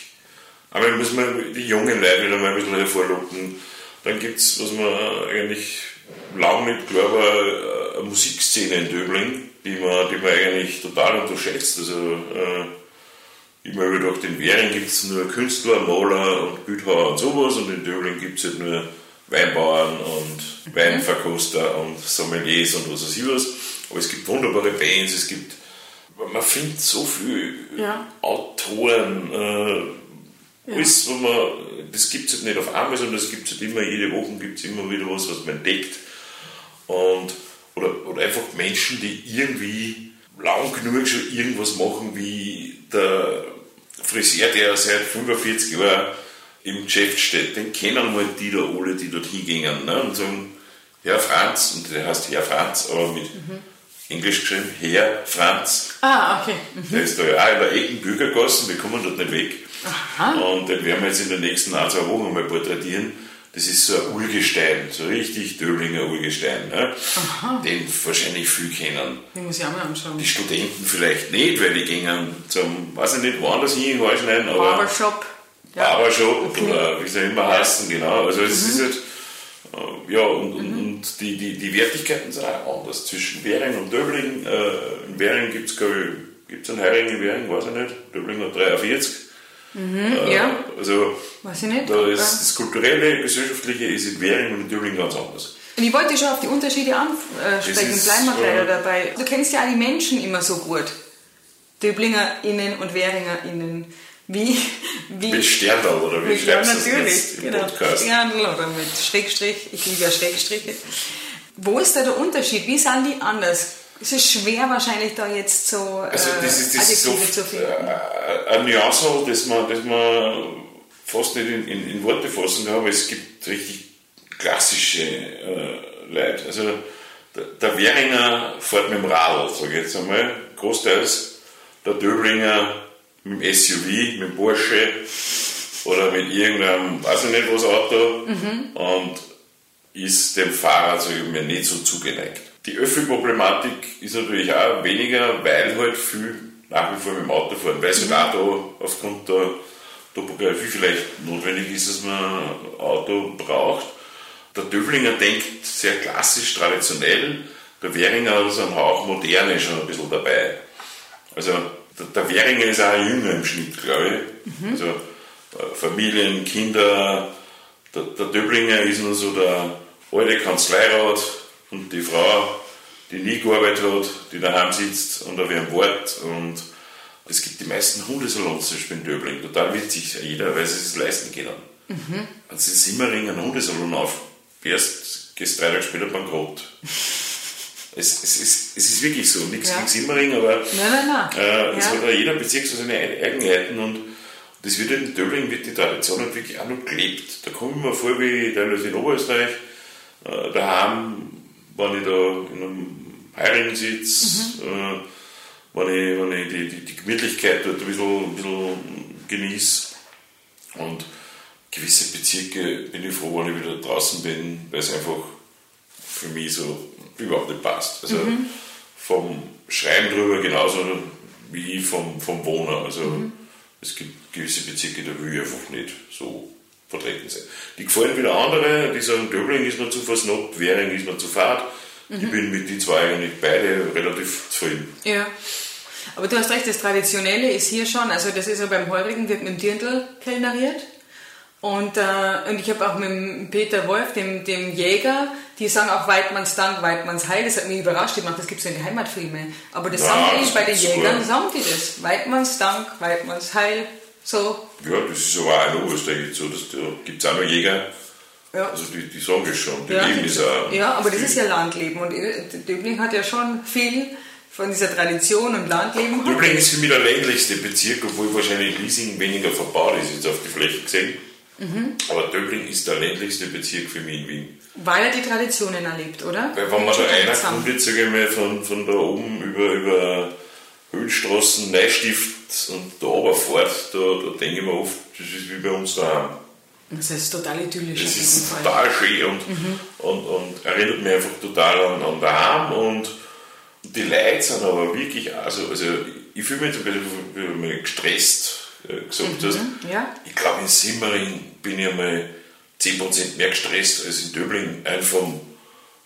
Aber muss man die jungen Leute wieder mal ein bisschen hervorlocken. Dann gibt es, was man eigentlich lange nicht war, eine Musikszene in Döbling, die man, die man eigentlich total unterschätzt. Also, äh, ich habe mir gedacht, in Währing gibt es nur Künstler, Maler und Bildhauer und sowas und in Döbling gibt es halt nur Weinbauern und Weinverkoster und Sommeliers und was weiß ich was. Aber es gibt wunderbare Bands, es gibt, man findet so viele Ja. Autoren, äh, alles, wo man, das gibt es halt nicht auf Amazon, das gibt es halt immer, jede Woche gibt es immer wieder was, was man entdeckt. Und, oder, oder einfach Menschen, die irgendwie lang genug schon irgendwas machen, wie der Friseur, der seit 45 Jahren im Geschäft steht, den kennen mal die da alle, die dort hingehen ne? und sagen, Herr Franz, und der heißt Herr Franz, aber mit Englisch geschrieben, Herr Franz. Ah, okay. Der ist da ja auch in der Ecken Bürgergassen, wir kommen dort nicht weg. Und den werden wir jetzt in den nächsten ein, zwei Wochen mal porträtieren. Das ist so ein Urgestein, so richtig Döblinger Urgestein, ne? den wahrscheinlich viel kennen. Den muss ich auch mal anschauen. Die Studenten vielleicht nicht, weil die gehen zum, weiß ich nicht, woanders hin, Haarschneiden, aber Barbershop. Barbershop oder wie sie immer heißen, genau. Also es ist halt, äh, ja, und, und, und die, die, die Wertigkeiten sind auch anders zwischen Währing und Döbling. Äh, in Währing gibt es, glaube ich, gibt es einen Heiring in Währing, weiß ich nicht. Döbling hat 43. Äh, ja. Also Weiß ich nicht. da ist Ja. das kulturelle, gesellschaftliche ist in Währing und in Döbling ganz anders. Und ich wollte schon auf die Unterschiede ansprechen, ist, bleiben wir gleich äh, dabei. Du kennst ja auch die Menschen immer so gut. DöblingerInnen und WähringerInnen. Wie, wie, Mit Sterndal oder wie mit, ja, schreibst du das natürlich, jetzt im genau. Podcast? Oder mit Schrägstrich. Ich liebe ja Schrägstriche. Wo ist da der Unterschied? Wie sind die anders? Es ist schwer wahrscheinlich da jetzt so Also äh, das ist, das ist so Adjektive zu finden. äh, eine Nuance, das man, das man fast nicht in, in, in Worte fassen kann, aber es gibt richtig klassische äh, Leute. Also der, der Währinger fährt mit dem Radl, sage ich jetzt einmal, großteils. Der Döblinger mit dem SUV, mit dem Porsche oder mit irgendeinem, weiß ich nicht was Auto und ist dem Fahrrad sag ich mal, nicht so zugeneigt. Die Öffi-Problematik ist natürlich auch weniger, weil halt viel nach wie vor mit dem Auto fahren, weil es halt auch da aufgrund der Topografie vielleicht notwendig ist, dass man ein Auto braucht. Der Döblinger denkt sehr klassisch, traditionell, der Währinger so einen Hauch Moderne schon ein bisschen dabei. Also der, der Währinger ist auch jünger im Schnitt, glaube ich. Also äh, Familien, Kinder. Der, der Döblinger ist nur so der alte Kanzleirat und die Frau, die nie gearbeitet hat, die daheim sitzt und auf ihrem Wort. Und es gibt die meisten Hundesalons zum Beispiel in Döbling. Total witzig, jeder, weil sie es leisten können. Mhm. Also in Simmering einen Hundesalon auf. Erst gehst drei Tage später bankrott. *laughs* Es, es, ist, es ist wirklich so, nichts ja. gegen Simmering, aber nein, nein, nein. Äh, es ja. hat ja jeder Bezirk so seine Eigenheiten und das wird in Döbling wird die Tradition halt wirklich auch noch gelebt. Da komme ich mir vor wie teilweise in Oberösterreich, äh, daheim, wenn ich da in einem Heirigen sitze, mhm. äh, wenn ich, wenn ich die, die, die Gemütlichkeit dort ein bisschen, ein bisschen genieße und gewisse Bezirke bin ich froh, wenn ich wieder draußen bin, weil es einfach für mich so überhaupt nicht passt. Also mhm. vom Schreiben drüber genauso wie vom, vom Wohner. Also mhm. es gibt gewisse Bezirke, da will ich einfach nicht so vertreten sein. Die gefallen wieder andere, die sagen, Döbling ist mir zu versnobbt, Währing ist mir zu fad. Mhm. Ich bin mit den zwei eigentlich beide relativ zufrieden. Ja. Aber du hast recht, das Traditionelle ist hier schon, also das ist ja beim Heurigen, wird mit dem Dirndl kellneriert. Und, äh, und ich habe auch mit Peter Wolf, dem, dem Jäger, die sagen auch Weidmanns Dank, Weidmanns Heil. Das hat mich überrascht. Ich meine, das gibt es ja in den Heimatfilmen. Aber das ja, sagen die bei den Jägern, sagen die das. Weidmanns Dank, Weidmanns Heil. So. Ja, das ist aber auch in Oberösterreich so. Da gibt es auch noch Jäger. Ja. Also die, die sagen es schon. Die ja, leben ist auch. Ja, aber das ist ja Landleben. Und Döbling hat ja schon viel von dieser Tradition und Landleben. Döbling ist für mich der ländlichste Bezirk, obwohl wahrscheinlich Liesing weniger verbaut ist, jetzt auf die Fläche gesehen. Mhm. Aber Döbling ist der ländlichste Bezirk für mich in Wien. Weil er die Traditionen erlebt, oder? Weil wenn man da einer kommt, sage ich mal, von, von da oben über, über Höhenstraßen, Neustift und da runterfährt, da, da denke ich mir oft, das ist wie bei uns daheim. Das ist total idyllisch. Das ist total schön und, mhm. und, und, erinnert mich einfach total an, an daheim und die Leute sind aber wirklich, also, also ich fühle mich zum Beispiel gestresst äh, gesagt mhm, hast. Ja. Ich glaube, in Simmering bin ich einmal 10% mehr gestresst als in Döbling, einfach von,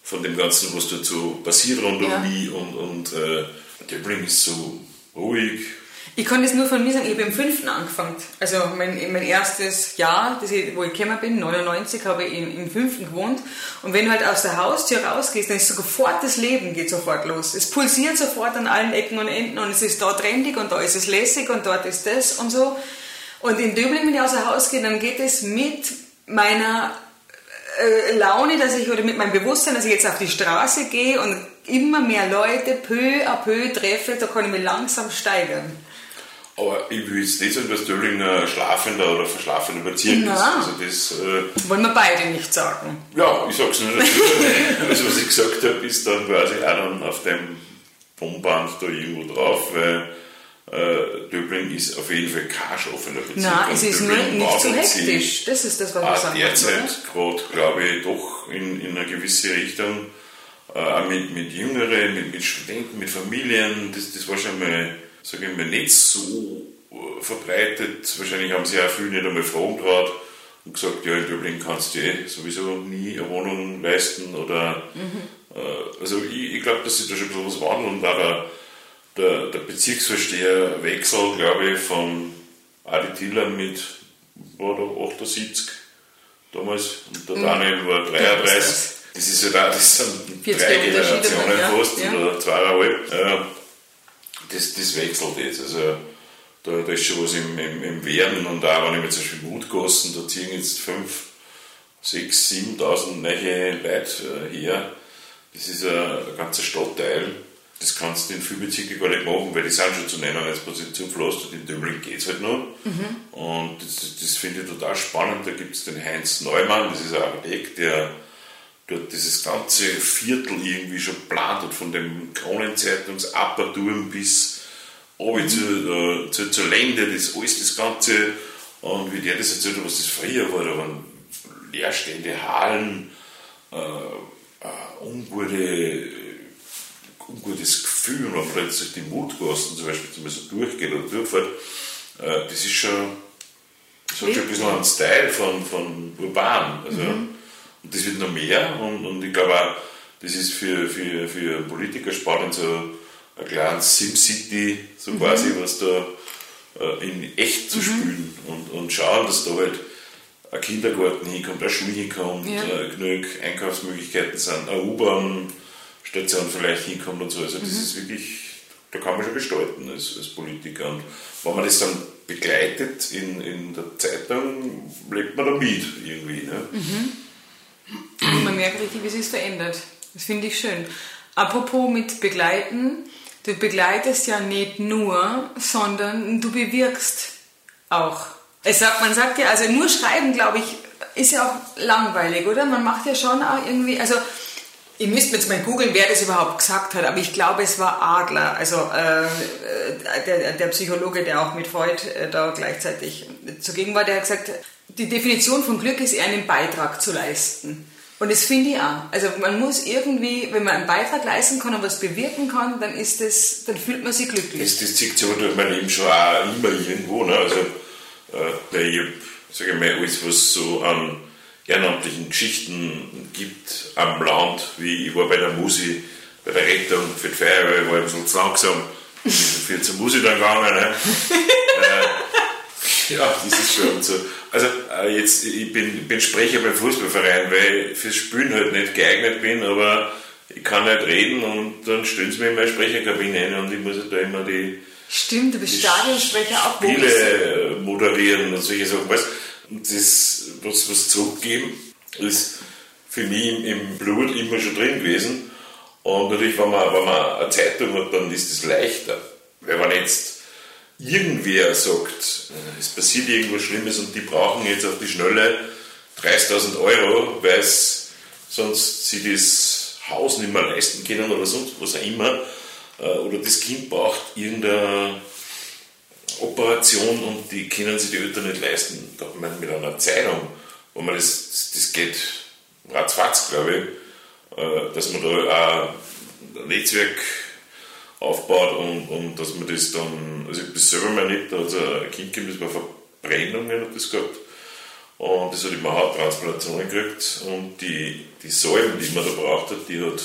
von dem Ganzen, was dazu passiert rund ja. um mich. Und, und äh, Döbling ist so ruhig, ich kann das nur von mir sagen, ich habe im fünften angefangen. Also mein, mein erstes Jahr, das ich, wo ich gekommen bin, 99, habe ich im, im fünften gewohnt. Und wenn du halt aus der Haustür rausgehst, dann ist sofort das Leben geht sofort los. Es pulsiert sofort an allen Ecken und Enden und es ist da trendig und da ist es lässig und dort ist das und so. Und in Döbling, wenn ich aus der Haus gehe, dann geht es mit meiner äh, Laune, dass ich, oder mit meinem Bewusstsein, dass ich jetzt auf die Straße gehe und immer mehr Leute peu à peu treffe, da kann ich mich langsam steigern. Aber ich will jetzt nicht sagen, dass Döling ein schlafender oder verschlafender Bezirk Nein. ist. Also das, äh, Wollen wir beide nicht sagen. Ja, ich sag's nur dazu. *laughs* also was ich gesagt habe, ist dann quasi auch dann auf dem Bomband da irgendwo drauf, weil äh, Döbling ist auf jeden Fall kein schlafender Bezirk. Nein, es ist nur nicht so hektisch. Das ist das, was wir sagen. Derzeit gerade, glaube ich, doch in, in eine gewisse Richtung. Äh, mit, mit Jüngeren, mit, mit Studenten, mit Familien. Das, das war schon mal sage ich mal, nicht so äh, verbreitet. Wahrscheinlich haben sie auch viele nicht einmal Fragen getraut und gesagt, ja, in Dublin kannst du eh sowieso nie eine Wohnung leisten oder mhm. äh, also ich, ich glaube, dass sich da schon ein bisschen was wandelt und auch der, der, der Bezirksversteherwechsel, glaube ich, von Adi Tiller mit war da 78 damals und der mhm. Daniel war 33. Das ist ja da, das sind drei Generationen fast ja. oder zweieinhalb. Ja das, das wechselt jetzt. Also da, da ist schon was im, im, im Werden und auch wenn ich mir zum Beispiel Mutgossen, da ziehen jetzt 5, 6, 7.000 neue Leute äh, her. Das ist ein, ein ganzer Stadtteil. Das kannst du in vielen Bezirken gar nicht machen, weil die sind schon zu nennen als Position verlasst in Döbling geht es halt noch. Mhm. Und das, das, das finde ich total spannend. Da gibt es den Heinz Neumann, das ist ein Architekt, der dort dieses ganze Viertel irgendwie schon plant hat, von dem Kronenzeitungsapparturm bis mhm. zu, äh, zu, zur Lände, das alles das Ganze. Und wie der das erzählt hat, was das früher war, da waren leerstehende Hallen, äh, äh, ungute, ungutes Gefühl, wenn man plötzlich die Mutgassen zum Beispiel zum Beispiel durchgeht oder durchfährt, äh, das ist schon, das hat schon ein bisschen einen Style von, von urban. Also, mhm. Und das wird noch mehr und, und ich glaube auch, das ist für, für, für Politiker spannend, so ein kleines SimCity, so mhm. quasi, was da äh, in echt zu mhm. spielen und, und schauen, dass da halt ein Kindergarten hinkommt, eine Schule hinkommt, ja. äh, genug Einkaufsmöglichkeiten sind, eine U-Bahn-Station vielleicht hinkommt und so. Also das mhm. ist wirklich, da kann man schon gestalten als, als Politiker. Und wenn man das dann begleitet in, in der Zeitung, lebt man da mit irgendwie. Ne? Mhm. Und man merkt richtig, wie es verändert. Das finde ich schön. Apropos mit begleiten, du begleitest ja nicht nur, sondern du bewirkst auch. Es sagt, man sagt ja, also nur schreiben, glaube ich, ist ja auch langweilig, oder? Man macht ja schon auch irgendwie, also Ihr müsst jetzt mal googeln, wer das überhaupt gesagt hat, aber ich glaube, es war Adler, also äh, der, der, Psychologe, der auch mit Freud äh, da gleichzeitig zugegen war, der hat gesagt, die Definition von Glück ist einen Beitrag zu leisten. Und das finde ich auch. Also man muss irgendwie, wenn man einen Beitrag leisten kann und was bewirken kann, dann ist das, dann fühlt man sich glücklich. Das, das zieht sich aber durch mein Leben schon auch immer irgendwo. Ne? Also äh, ich sage ich mal, alles, was so an ehrenamtlichen Geschichten gibt am Land, wie ich war bei der Musi, bei der Rettung für die Feuerwehr, war ein bisschen *laughs* zu langsam, viel zur Musi dann gegangen. Ne? äh, *laughs* ja, das ist schon so. Also äh, jetzt, ich bin, bin Sprecher beim Fußballverein, weil ich fürs Spielen halt nicht geeignet bin, aber ich kann nicht reden und dann stellen sie mich in meine Sprecherkabine ein und ich muss halt da immer die Stimmt, du bist Stadionsprecher auch. Spiele moderieren und solche Sachen. Weißt, das, was, was zurückgeben, ist für mich im Blut immer schon drin gewesen. Und natürlich, wenn man, wenn man eine Zeitung hat, dann ist es leichter. Weil wenn jetzt irgendwer sagt, äh, es passiert irgendwas Schlimmes und die brauchen jetzt auf die Schnelle 30.000 Euro, weil sonst sie das Haus nicht mehr leisten können oder sonst was auch immer, äh, oder das Kind braucht irgendeine Operation und die können sich die Eltern nicht leisten. Da man mit einer Zeitung, wo man das, das geht ratzfatz, glaube ich, äh, dass man da ein Netzwerk aufbaut und, und dass man das dann, also ich habe das selber mal erlebt, da hat es ein Kind gegeben, das war Verbrennungen hat das gehabt und das hat immer Hauttransplantationen gekriegt und die, die Salben, die man da braucht hat, die hat,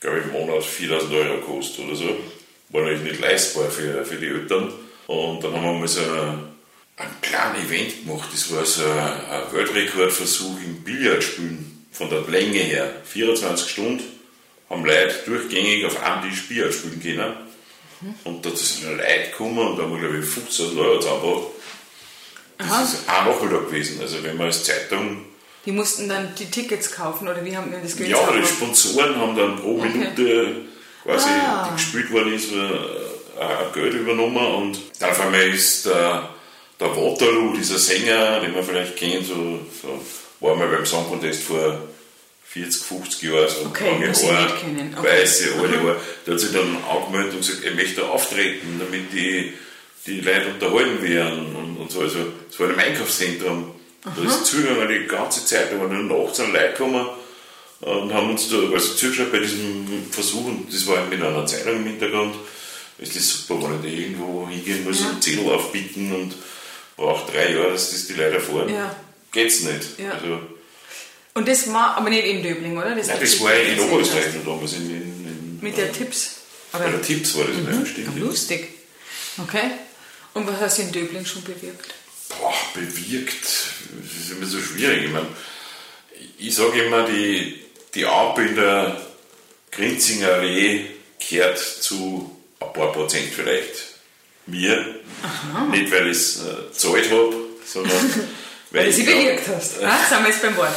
glaube ich, im Monat 4000 Euro gekostet oder so. War natürlich nicht leistbar für, für die Eltern. Und dann haben wir mal so ein, ein kleines Event gemacht, das war so ein Weltrekordversuch im Billardspielen von der Länge her. 24 Stunden haben Leute durchgängig auf einem Tisch Billard spielen können. Mhm. Und da sind Leute gekommen und da haben wir, glaube ich, 15 Euro zusammengebracht. Das Aha. ist ein Nachmittag gewesen. Also, wenn man als Zeitung. Die mussten dann die Tickets kaufen oder wie haben wir das gewesen? Ja, die Sponsoren haben dann pro okay. Minute quasi, ah. die gespielt worden ist, äh, Geld übernommen und dann auf einmal ist der, der Waterloo, dieser Sänger, den man vielleicht kennt, so, so war mal beim Song Contest vor 40, 50 Jahren, so okay, lange Haare, okay. weiße, alte Haare. Der hat sich dann angemeldet und gesagt, er möchte auftreten, damit die, die Leute unterhalten werden und, und so. Also, es war ein Einkaufszentrum. Aha. Da ist zugegangen die ganze Zeit, da waren dann nachts an Leute gekommen und haben uns da also zugeschaut bei diesem Versuch und das war mit einer Zeitung im Hintergrund. Ist das super, wenn ich da irgendwo hingehen muss ja. und Zettel aufbieten und braucht drei Jahre, dass das die Leute erfahren. Ja. Geht's nicht. Ja. Also, und das war aber nicht in Döbling, oder? Das, Nein, das war in Oberösterreich noch damals. In, in, in, Mit der Tipps? Bei der Tipps war das, mhm. ne? Stimmt. Lustig. Okay. Und was hast du in Döbling schon bewirkt? Boah, bewirkt. Das ist immer so schwierig. Ich, meine, ich sage immer, die, die Ampel in der Grinzinger Allee kehrt zu ein paar Prozent vielleicht mir. Aha. Nicht, weil ich es äh, gezahlt habe, sondern *laughs* weil, weil du sie bewirkt hast. Äh, ah, sind wir jetzt beim Wort.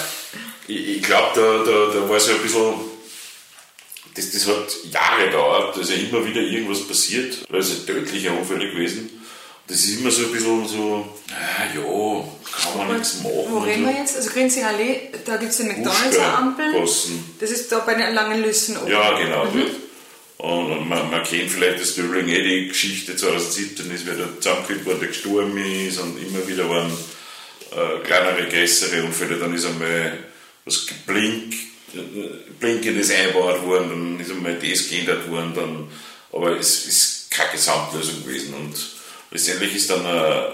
Ich, ich glaube, da, da, da war so ein bisschen, das, das hat Jahre gedauert, da ist ja immer wieder irgendwas passiert, da ist ein tödlicher Unfall gewesen. Das ist immer so ein bisschen so, ah, ja, kann man nichts machen. Wo reden so. wir jetzt? Also Grenzing Allee, da gibt es den McDonalds-Ampel. Das ist da bei den langen Lüssen oben. Ja, genau. Mhm. Und man, man kennt vielleicht das Döbling eh, die Geschichte 2017 ist, wer da zusammengeführt wurde, der gestorben ist und immer wieder waren äh, kleinere, größere Unfälle. Dann ist einmal was geblink, äh, Blinkendes eingebaut worden, dann ist einmal das geändert worden, dann, aber es ist keine Gesamtlösung gewesen. Und letztendlich ist dann eine,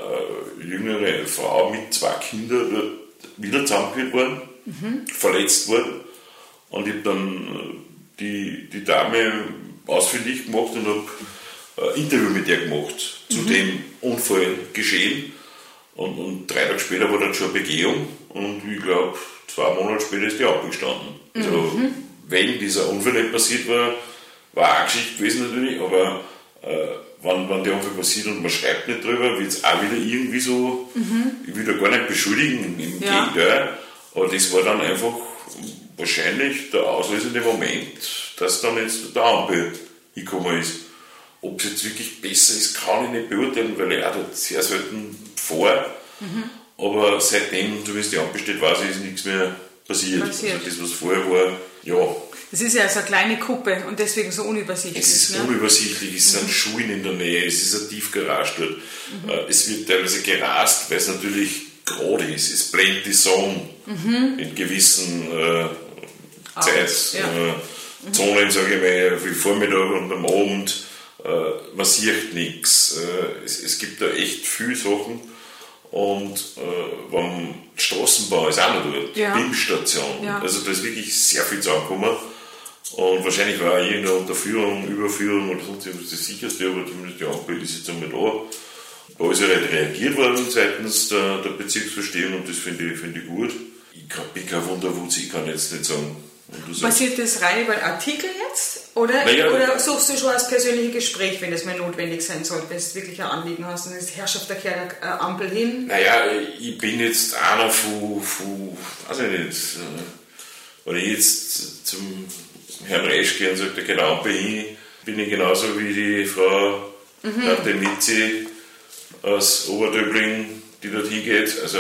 eine jüngere Frau mit zwei Kindern wieder zusammengeführt worden, mhm. verletzt worden. Und ich habe dann äh, die, die Dame ausfindig gemacht und habe ein Interview mit der gemacht zu mhm. dem Unfall geschehen. Und, und, drei Tage später war dann schon eine Begehung und ich glaube, zwei Monate später ist die abgestanden. Also, mhm. wenn dieser Unfall nicht passiert war, war eine Geschichte gewesen natürlich, aber äh, wenn, wenn der Unfall passiert und man schreibt nicht drüber, wird es auch wieder irgendwie so, mhm. ich will da gar nicht beschuldigen, im ja. Gegenteil, aber das war dann einfach wahrscheinlich der auslösende Moment, dass dann jetzt der Ampel hingekommen ist. Ob es jetzt wirklich besser ist, kann ich nicht beurteilen, weil ich auch dort sehr selten vor. Mhm. Aber seitdem, es die Ampel steht, weiß ich, ist nichts mehr passiert. passiert. Also das, was vorher war, ja. Es ist ja so eine kleine Kuppe und deswegen so unübersichtlich. Es ist ne? unübersichtlich, es sind mhm. Schulen in der Nähe, es ist ein Tiefgarage dort. Mhm. Äh, es wird teilweise gerast, weil es natürlich gerade ist. Es blendet die Sonne mhm. in gewissen äh, Zeitzonen, ja. äh, sage ich mal, wie Vormittag und am Abend. Äh, man sieht nichts. Äh, es, es, gibt da echt viele Sachen. Und äh, beim Straßenbau ist auch noch dort, ja. BIM-Station. Ja. Also da ist wirklich sehr viel zusammengekommen. Und wahrscheinlich war auch irgendeine Unterführung, Überführung oder sonst irgendwas das sicherste, aber zumindest die Ampel ist jetzt einmal da. Da ist ja halt reagiert worden seitens der, der Bezirksverstehung und das finde ich, find ich gut. Ich bin kein Wunderwutz, ich kann jetzt nicht sagen, Passiert das rein über Artikel jetzt? Oder, naja, oder suchst du schon als persönliches Gespräch, wenn das mal notwendig sein sollte, wenn du wirklich ein Anliegen hast und ist Herrschaft der äh, Ampel hin? Naja, ich bin jetzt einer von, von weiß ich nicht, äh, wenn ich jetzt zum Herrn Resch gehe und sage, geht eine Ampel hin, bin ich genauso wie die Frau mhm. Tante Mitzi aus Oberdöbling, die dort hingeht. Also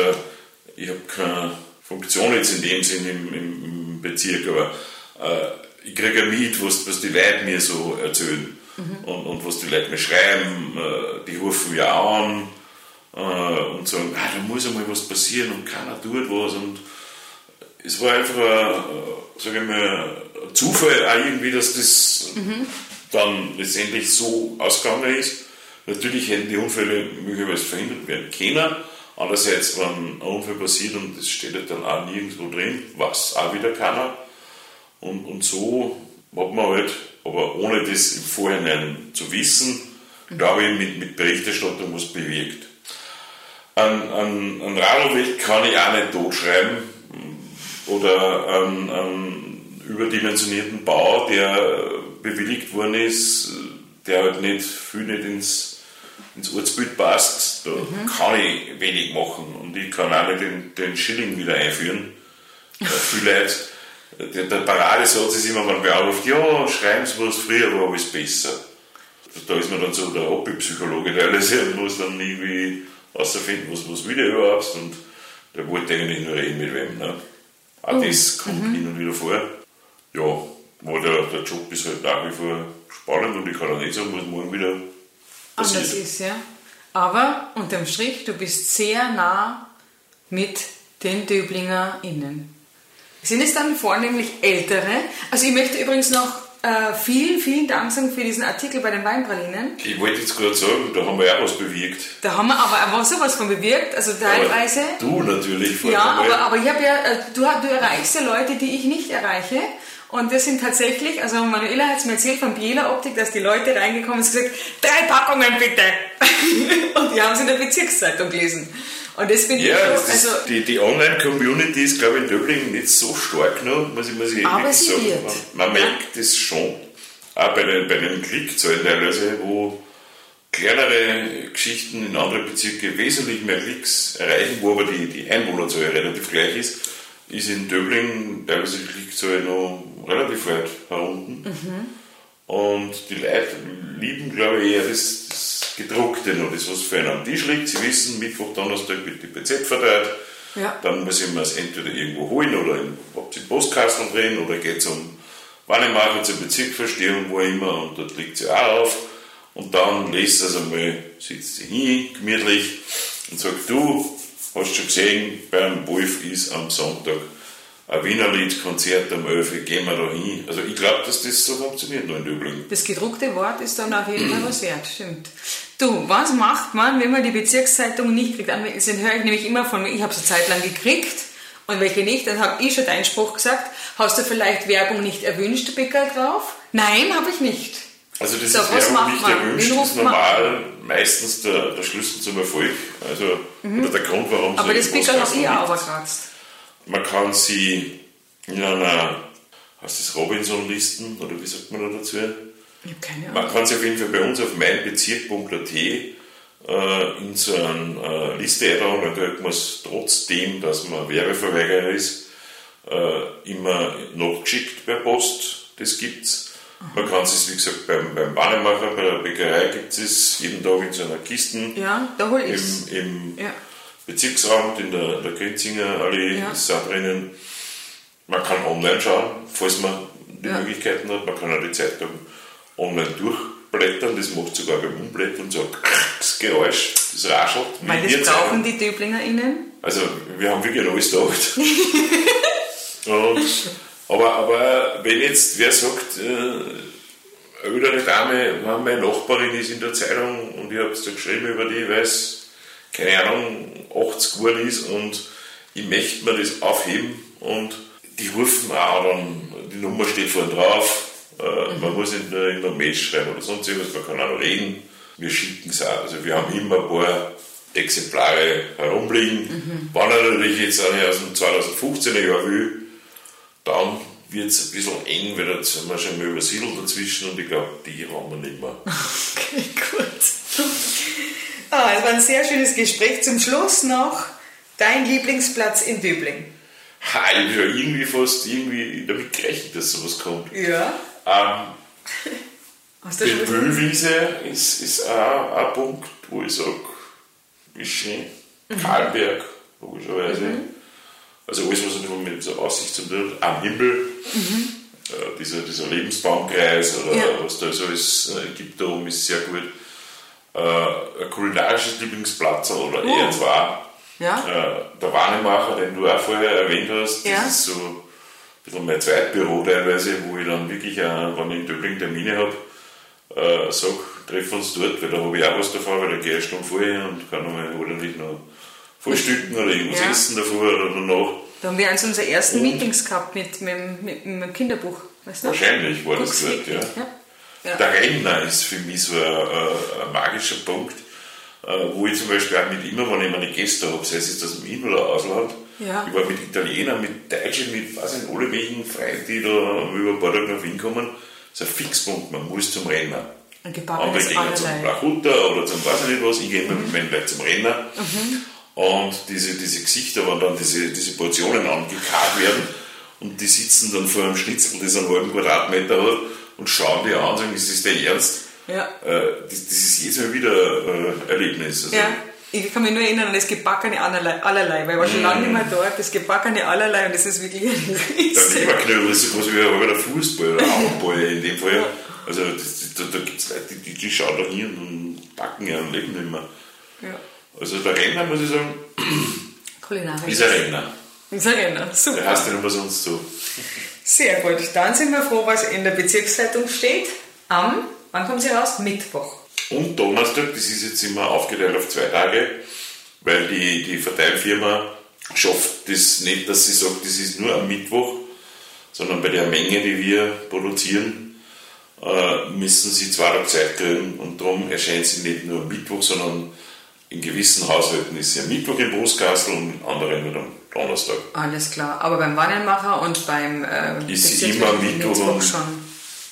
ich habe keine Funktion jetzt in dem Sinn im, im Bezirk, aber äh, ich kriege mit, was, was die Leute mir so erzählen mhm. und, und was die Leute mir schreiben. Äh, die rufen ja an äh, und sagen, ah, da muss einmal was passieren und keiner tut was. Und es war einfach ein, sage ich mal, ein Zufall auch irgendwie, dass das mhm. dann letztendlich so ausgegangen ist. Natürlich hätten die Unfälle möglicherweise verhindert werden können. Andererseits, wenn ein Unfall passiert und es steht dann auch nirgendwo drin, was auch wieder keiner. Und, und so hat man halt, aber ohne das im Vorhinein zu wissen, mhm. glaube ich, mit, mit Berichterstattung was bewirkt. Ein, ein, ein Radlweg kann ich auch nicht totschreiben oder einen, einen überdimensionierten Bau, der bewilligt worden ist, der halt nicht viel nicht ins ins Ortsbild passt, da mhm. kann ich wenig machen und ich kann auch nicht den, den Schilling wieder einführen. Äh, viele Leute, der, der Paradesatz ist immer, wenn wer anruft, ja, schreiben Sie was, früher war alles besser. Da ist man dann so der Hobbypsychologe teilweise und muss dann irgendwie herausfinden, was, was will der überhaupt und der wollte eigentlich nur reden mit wem. Ne? Auch oh. das kommt mhm. hin und wieder vor. Ja, aber der, der Job ist halt nach wie vor spannend und ich kann auch nicht sagen, was morgen wieder anders ist, ja. Aber unterm Strich, du bist sehr nah mit den DöblingerInnen. Sind es dann vornehmlich Ältere? Also ich möchte übrigens noch äh, vielen, vielen Dank sagen für diesen Artikel bei den Weinpralinen. Ich wollte jetzt gerade sagen, da haben wir ja was bewirkt. Da haben wir aber auch sowas von bewirkt, also teilweise. Aber du natürlich. Ja, aber, aber ich habe ja, äh, du, du erreichst ja Leute, die ich nicht erreiche. Und das sind tatsächlich, also Manuela hat es mir erzählt von Biela Optik, dass die Leute reingekommen sind und gesagt, drei Packungen bitte. *laughs* und die haben es in der Bezirkszeitung gelesen. Und das finde ja, ich auch, also die, die Online-Community ist, glaube ich, in Döbling nicht so stark noch, muss ich, muss ich aber sie sagen. Wird. Man, man merkt es schon. Auch bei den, bei den Klickzahlen teilweise, wo kleinere Geschichten in anderen Bezirken wesentlich mehr Klicks erreichen, wo aber die, die Einwohnerzahl relativ gleich ist, ist in Döbling teilweise die Klickzahl noch relativ weit herunten. Mhm. Und die Leute lieben, glaube ich, eher das, das Gedruckte noch, das, was für einen am Tisch liegt. Sie wissen, Mittwoch, Donnerstag wird die PZ verteilt. Ja. Dann müssen wir es entweder irgendwo holen oder in, ob sie Postkasten drehen oder geht es um Wannemacher zur Bezirksverstehung, wo immer, und dort liegt sie auch auf. Und dann lässt sie es einmal, sitzt sie hin, gemütlich, und sagt, du, hast schon gesehen, beim Wolf ist am Sonntag ein Wienerlied-Konzert am 11. gehen wir da hin. Also ich glaube, dass das so funktioniert nur in Döbling. Das gedruckte Wort ist dann auf jeden Fall was wert, stimmt. Du, was macht man, wenn man die Bezirkszeitung nicht kriegt? Das höre ich nämlich immer von mir, ich habe es eine Zeit lang gekriegt und welche nicht, dann habe ich schon deinen Spruch gesagt, hast du vielleicht Werbung nicht erwünscht, Bäcker drauf? Nein, habe ich nicht. Also das So, ist was Werbung nicht man? erwünscht, ist ruft man normal meistens der, der Schlüssel zum Erfolg. Also, oder der Grund, warum Mhm. Aber das habe Postkasten ich auch liegt. Man kann sie in einer, heißt das Robinson-Listen oder wie sagt man da dazu? Ich habe keine Ahnung. Man kann sie auf jeden Fall bei uns auf meinbezirk.at äh, in so eine äh, Liste eintragen, dann kriegt man es trotzdem, dass man Werbeverweigerer ist, äh, immer nachgeschickt per Post. Das gibt's. Man kann es, wie gesagt, beim, beim Bahnemacher, bei der Bäckerei gibt es jeden Tag in so einer Kiste Ja, da hol ich es. im, im Ja. Bezirksamt, in der, der Grenzinger Allee Ja. ist auch drinnen. Man kann online schauen, falls man die Ja. Möglichkeiten hat. Man kann auch die Zeitung online durchblättern. Das macht sogar beim Umblättern so ein das Geräusch, das raschelt. Weil das brauchen die DöblingerInnen. Also, wir haben wirklich alles gedacht. *laughs* Und, aber, aber wenn jetzt wer sagt, äh, eine Dame, meine Nachbarin ist in der Zeitung und ich habe es da geschrieben über die, weil es, keine Ahnung, 80 geworden ist und ich möchte mir das aufheben und die rufen auch dann, die Nummer steht vorne drauf, äh, man muss nicht nur in der Mail schreiben oder sonst irgendwas, man kann auch noch reden. Wir schicken es auch. Also wir haben immer ein paar Exemplare herumliegen. Wenn er natürlich jetzt eine aus dem 2015er Jahr will, dann wird es ein bisschen eng, weil da sind wir schon mal übersiedelt dazwischen und ich glaube, die haben wir nicht mehr. *laughs* Okay, gut. Ah, es war ein sehr schönes Gespräch. Zum Schluss noch dein Lieblingsplatz in Döbling. Ha, ich habe ja irgendwie fast irgendwie damit gerechnet, dass sowas kommt. Ja. Ähm, *laughs* Hast du die schon Mühlwiese ist, ist auch ein Punkt, wo ich sage, ist schön. Karlberg, logischerweise. Also alles, was man mit so Aussicht zum tun hat. am Himmel, äh, dieser, dieser Lebensbaumkreis oder Ja. was da so alles äh, gibt da oben, ist sehr gut. Äh, ein kulinarisches Lieblingsplatz oder Oh. eher zwei. Ja. Äh, der Warnemacher, den du auch vorher erwähnt hast, Ja. das ist so ein bisschen mein Zweitbüro teilweise, wo ich dann wirklich, äh, wenn ich in Döbling Termine habe, äh, sage, treffen uns dort, weil da habe ich auch was davon, weil da gehe ich Stunde vorher und kann nochmal ordentlich noch frühstücken oder irgendwas Ja. essen davor oder danach. Da haben wir eins unserer ersten Und- Meetings gehabt mit, mit, mit, mit dem Kinderbuch. Weißt du? Wahrscheinlich war das dort, ja. ja. Ja. Der Renner ist für mich so ein, ein, ein magischer Punkt, äh, wo ich zum Beispiel auch mit immer, wenn ich meine Gäste habe, sei es jetzt aus dem In- oder Ausland, Ja. ich war mit Italienern, mit Deutschen, mit weiß nicht, alle möglichen Freunden, die da über ein paar Tage nach Wien kommen, das ist ein Fixpunkt, man muss zum Renner. Ein Andere gehen zum. Blachutta oder zum weiß ich nicht was, ich gehe immer mit meinen Leuten zum Renner. Und diese, diese Gesichter, wenn dann diese, diese Portionen angekarrt werden und die sitzen dann vor einem Schnitzel, das einen halben Quadratmeter hat und schauen die an und sagen, ist das der Ernst? Ja. Äh, das, das ist jedes Mal wieder äh, Erlebnis. Also, Ja, ich kann mich nur erinnern an das gebackene allerlei, allerlei weil ich war schon lange nicht mehr dort, das gebackene allerlei und das ist wirklich ein Der Riesen. Leberknödel ist so groß wie ein Fußball oder *laughs* Handball in dem Fall. Also das, da, da gibt es Leute, die, die schauen da hin und backen ja und leben nicht mehr. Ja. Also der Renner, muss ich sagen, Kulinarisch. ist ein Renner. Ist ein Renner, Der super. heißt ja nicht mehr sonst so. Sehr gut, dann sind wir froh, was in der Bezirkszeitung steht. Am, wann kommt sie raus? Mittwoch. Und Donnerstag, das ist jetzt immer aufgeteilt auf zwei Tage, weil die, die Verteilfirma schafft das nicht, dass sie sagt, das ist nur am Mittwoch, sondern bei der Menge, die wir produzieren, äh, müssen sie zwei Tage Zeit kriegen und darum erscheint sie nicht nur am Mittwoch, sondern in gewissen Haushalten ist sie am Mittwoch im Brustkastel und in anderen nur am Donnerstag. Alles klar, aber beim Wannenmacher und beim äh, Ist sie immer Mittwoch und- schon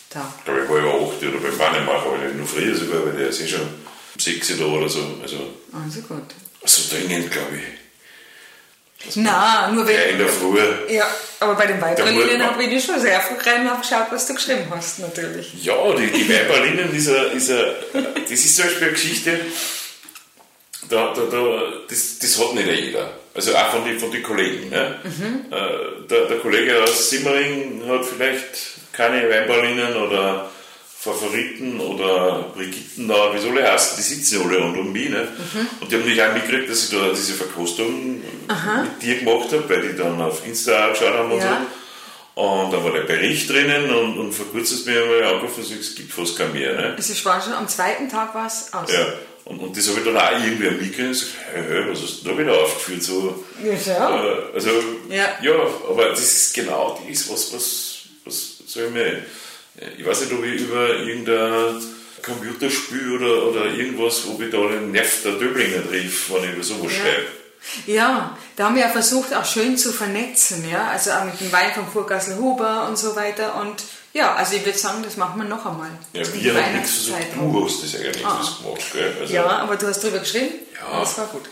da. Ich glaube, ich war über 8 oder beim Wannemacher, weil noch früher sogar, weil der ist eh schon um 6 da oder so. Also Also gut. so dringend, glaube ich. Na, nur Ja, in der wenn. Früh. Ja, aber bei den Weiberlinien Da habe ich schon sehr früh reingeschaut, was du geschrieben hast, natürlich. Ja, die, die Weiberlinnen, dieser, dieser, das ist zum Beispiel eine Geschichte, da, da, da, das, das hat nicht jeder. Also auch von den von die Kollegen. Ne? Äh, der, der Kollege aus Simmering hat vielleicht keine Weinberlinen oder Favoriten oder Brigitten da, wie soll er heißen, die sitzen alle rund um mich. Ne? Und die haben mich auch mitgekriegt, dass ich da diese Verkostung mit dir gemacht habe, weil die dann auf Insta geschaut haben und Ja. so. Und da war der Bericht drinnen und, und vor kurzem ist mir einmal angerufen es gibt fast kein mehr. Ne? Es war schon am zweiten Tag was aus. Ja. Und, und das habe ich dann auch irgendwie am gesagt, hey, hey, was hast du da wieder aufgeführt? So, Ja, äh, also, Ja. ja, aber das ist genau das, was, was, was soll ich mir ich weiß nicht, ob ich über irgendein Computerspiel oder, oder irgendwas, ob ich da den Nerv der Döblinger triff, wenn ich über sowas Ja. schreibe. Ja, da haben wir ja versucht, auch schön zu vernetzen, ja, also auch mit dem Wein vom Vorgassel Huber und so weiter und ja, also ich würde sagen, das machen wir noch einmal. Ja, wir haben nichts versucht, Weihnachtszeit. du hast das eigentlich Ah. das gemacht, gell? Also, Ja, aber du hast drüber geschrieben? Ja. Das war gut.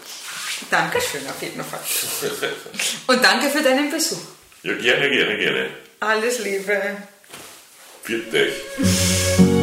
Dankeschön auf jeden Fall. *laughs* Und danke für deinen Besuch. ja, gerne, gerne, gerne. Alles Liebe. Euch.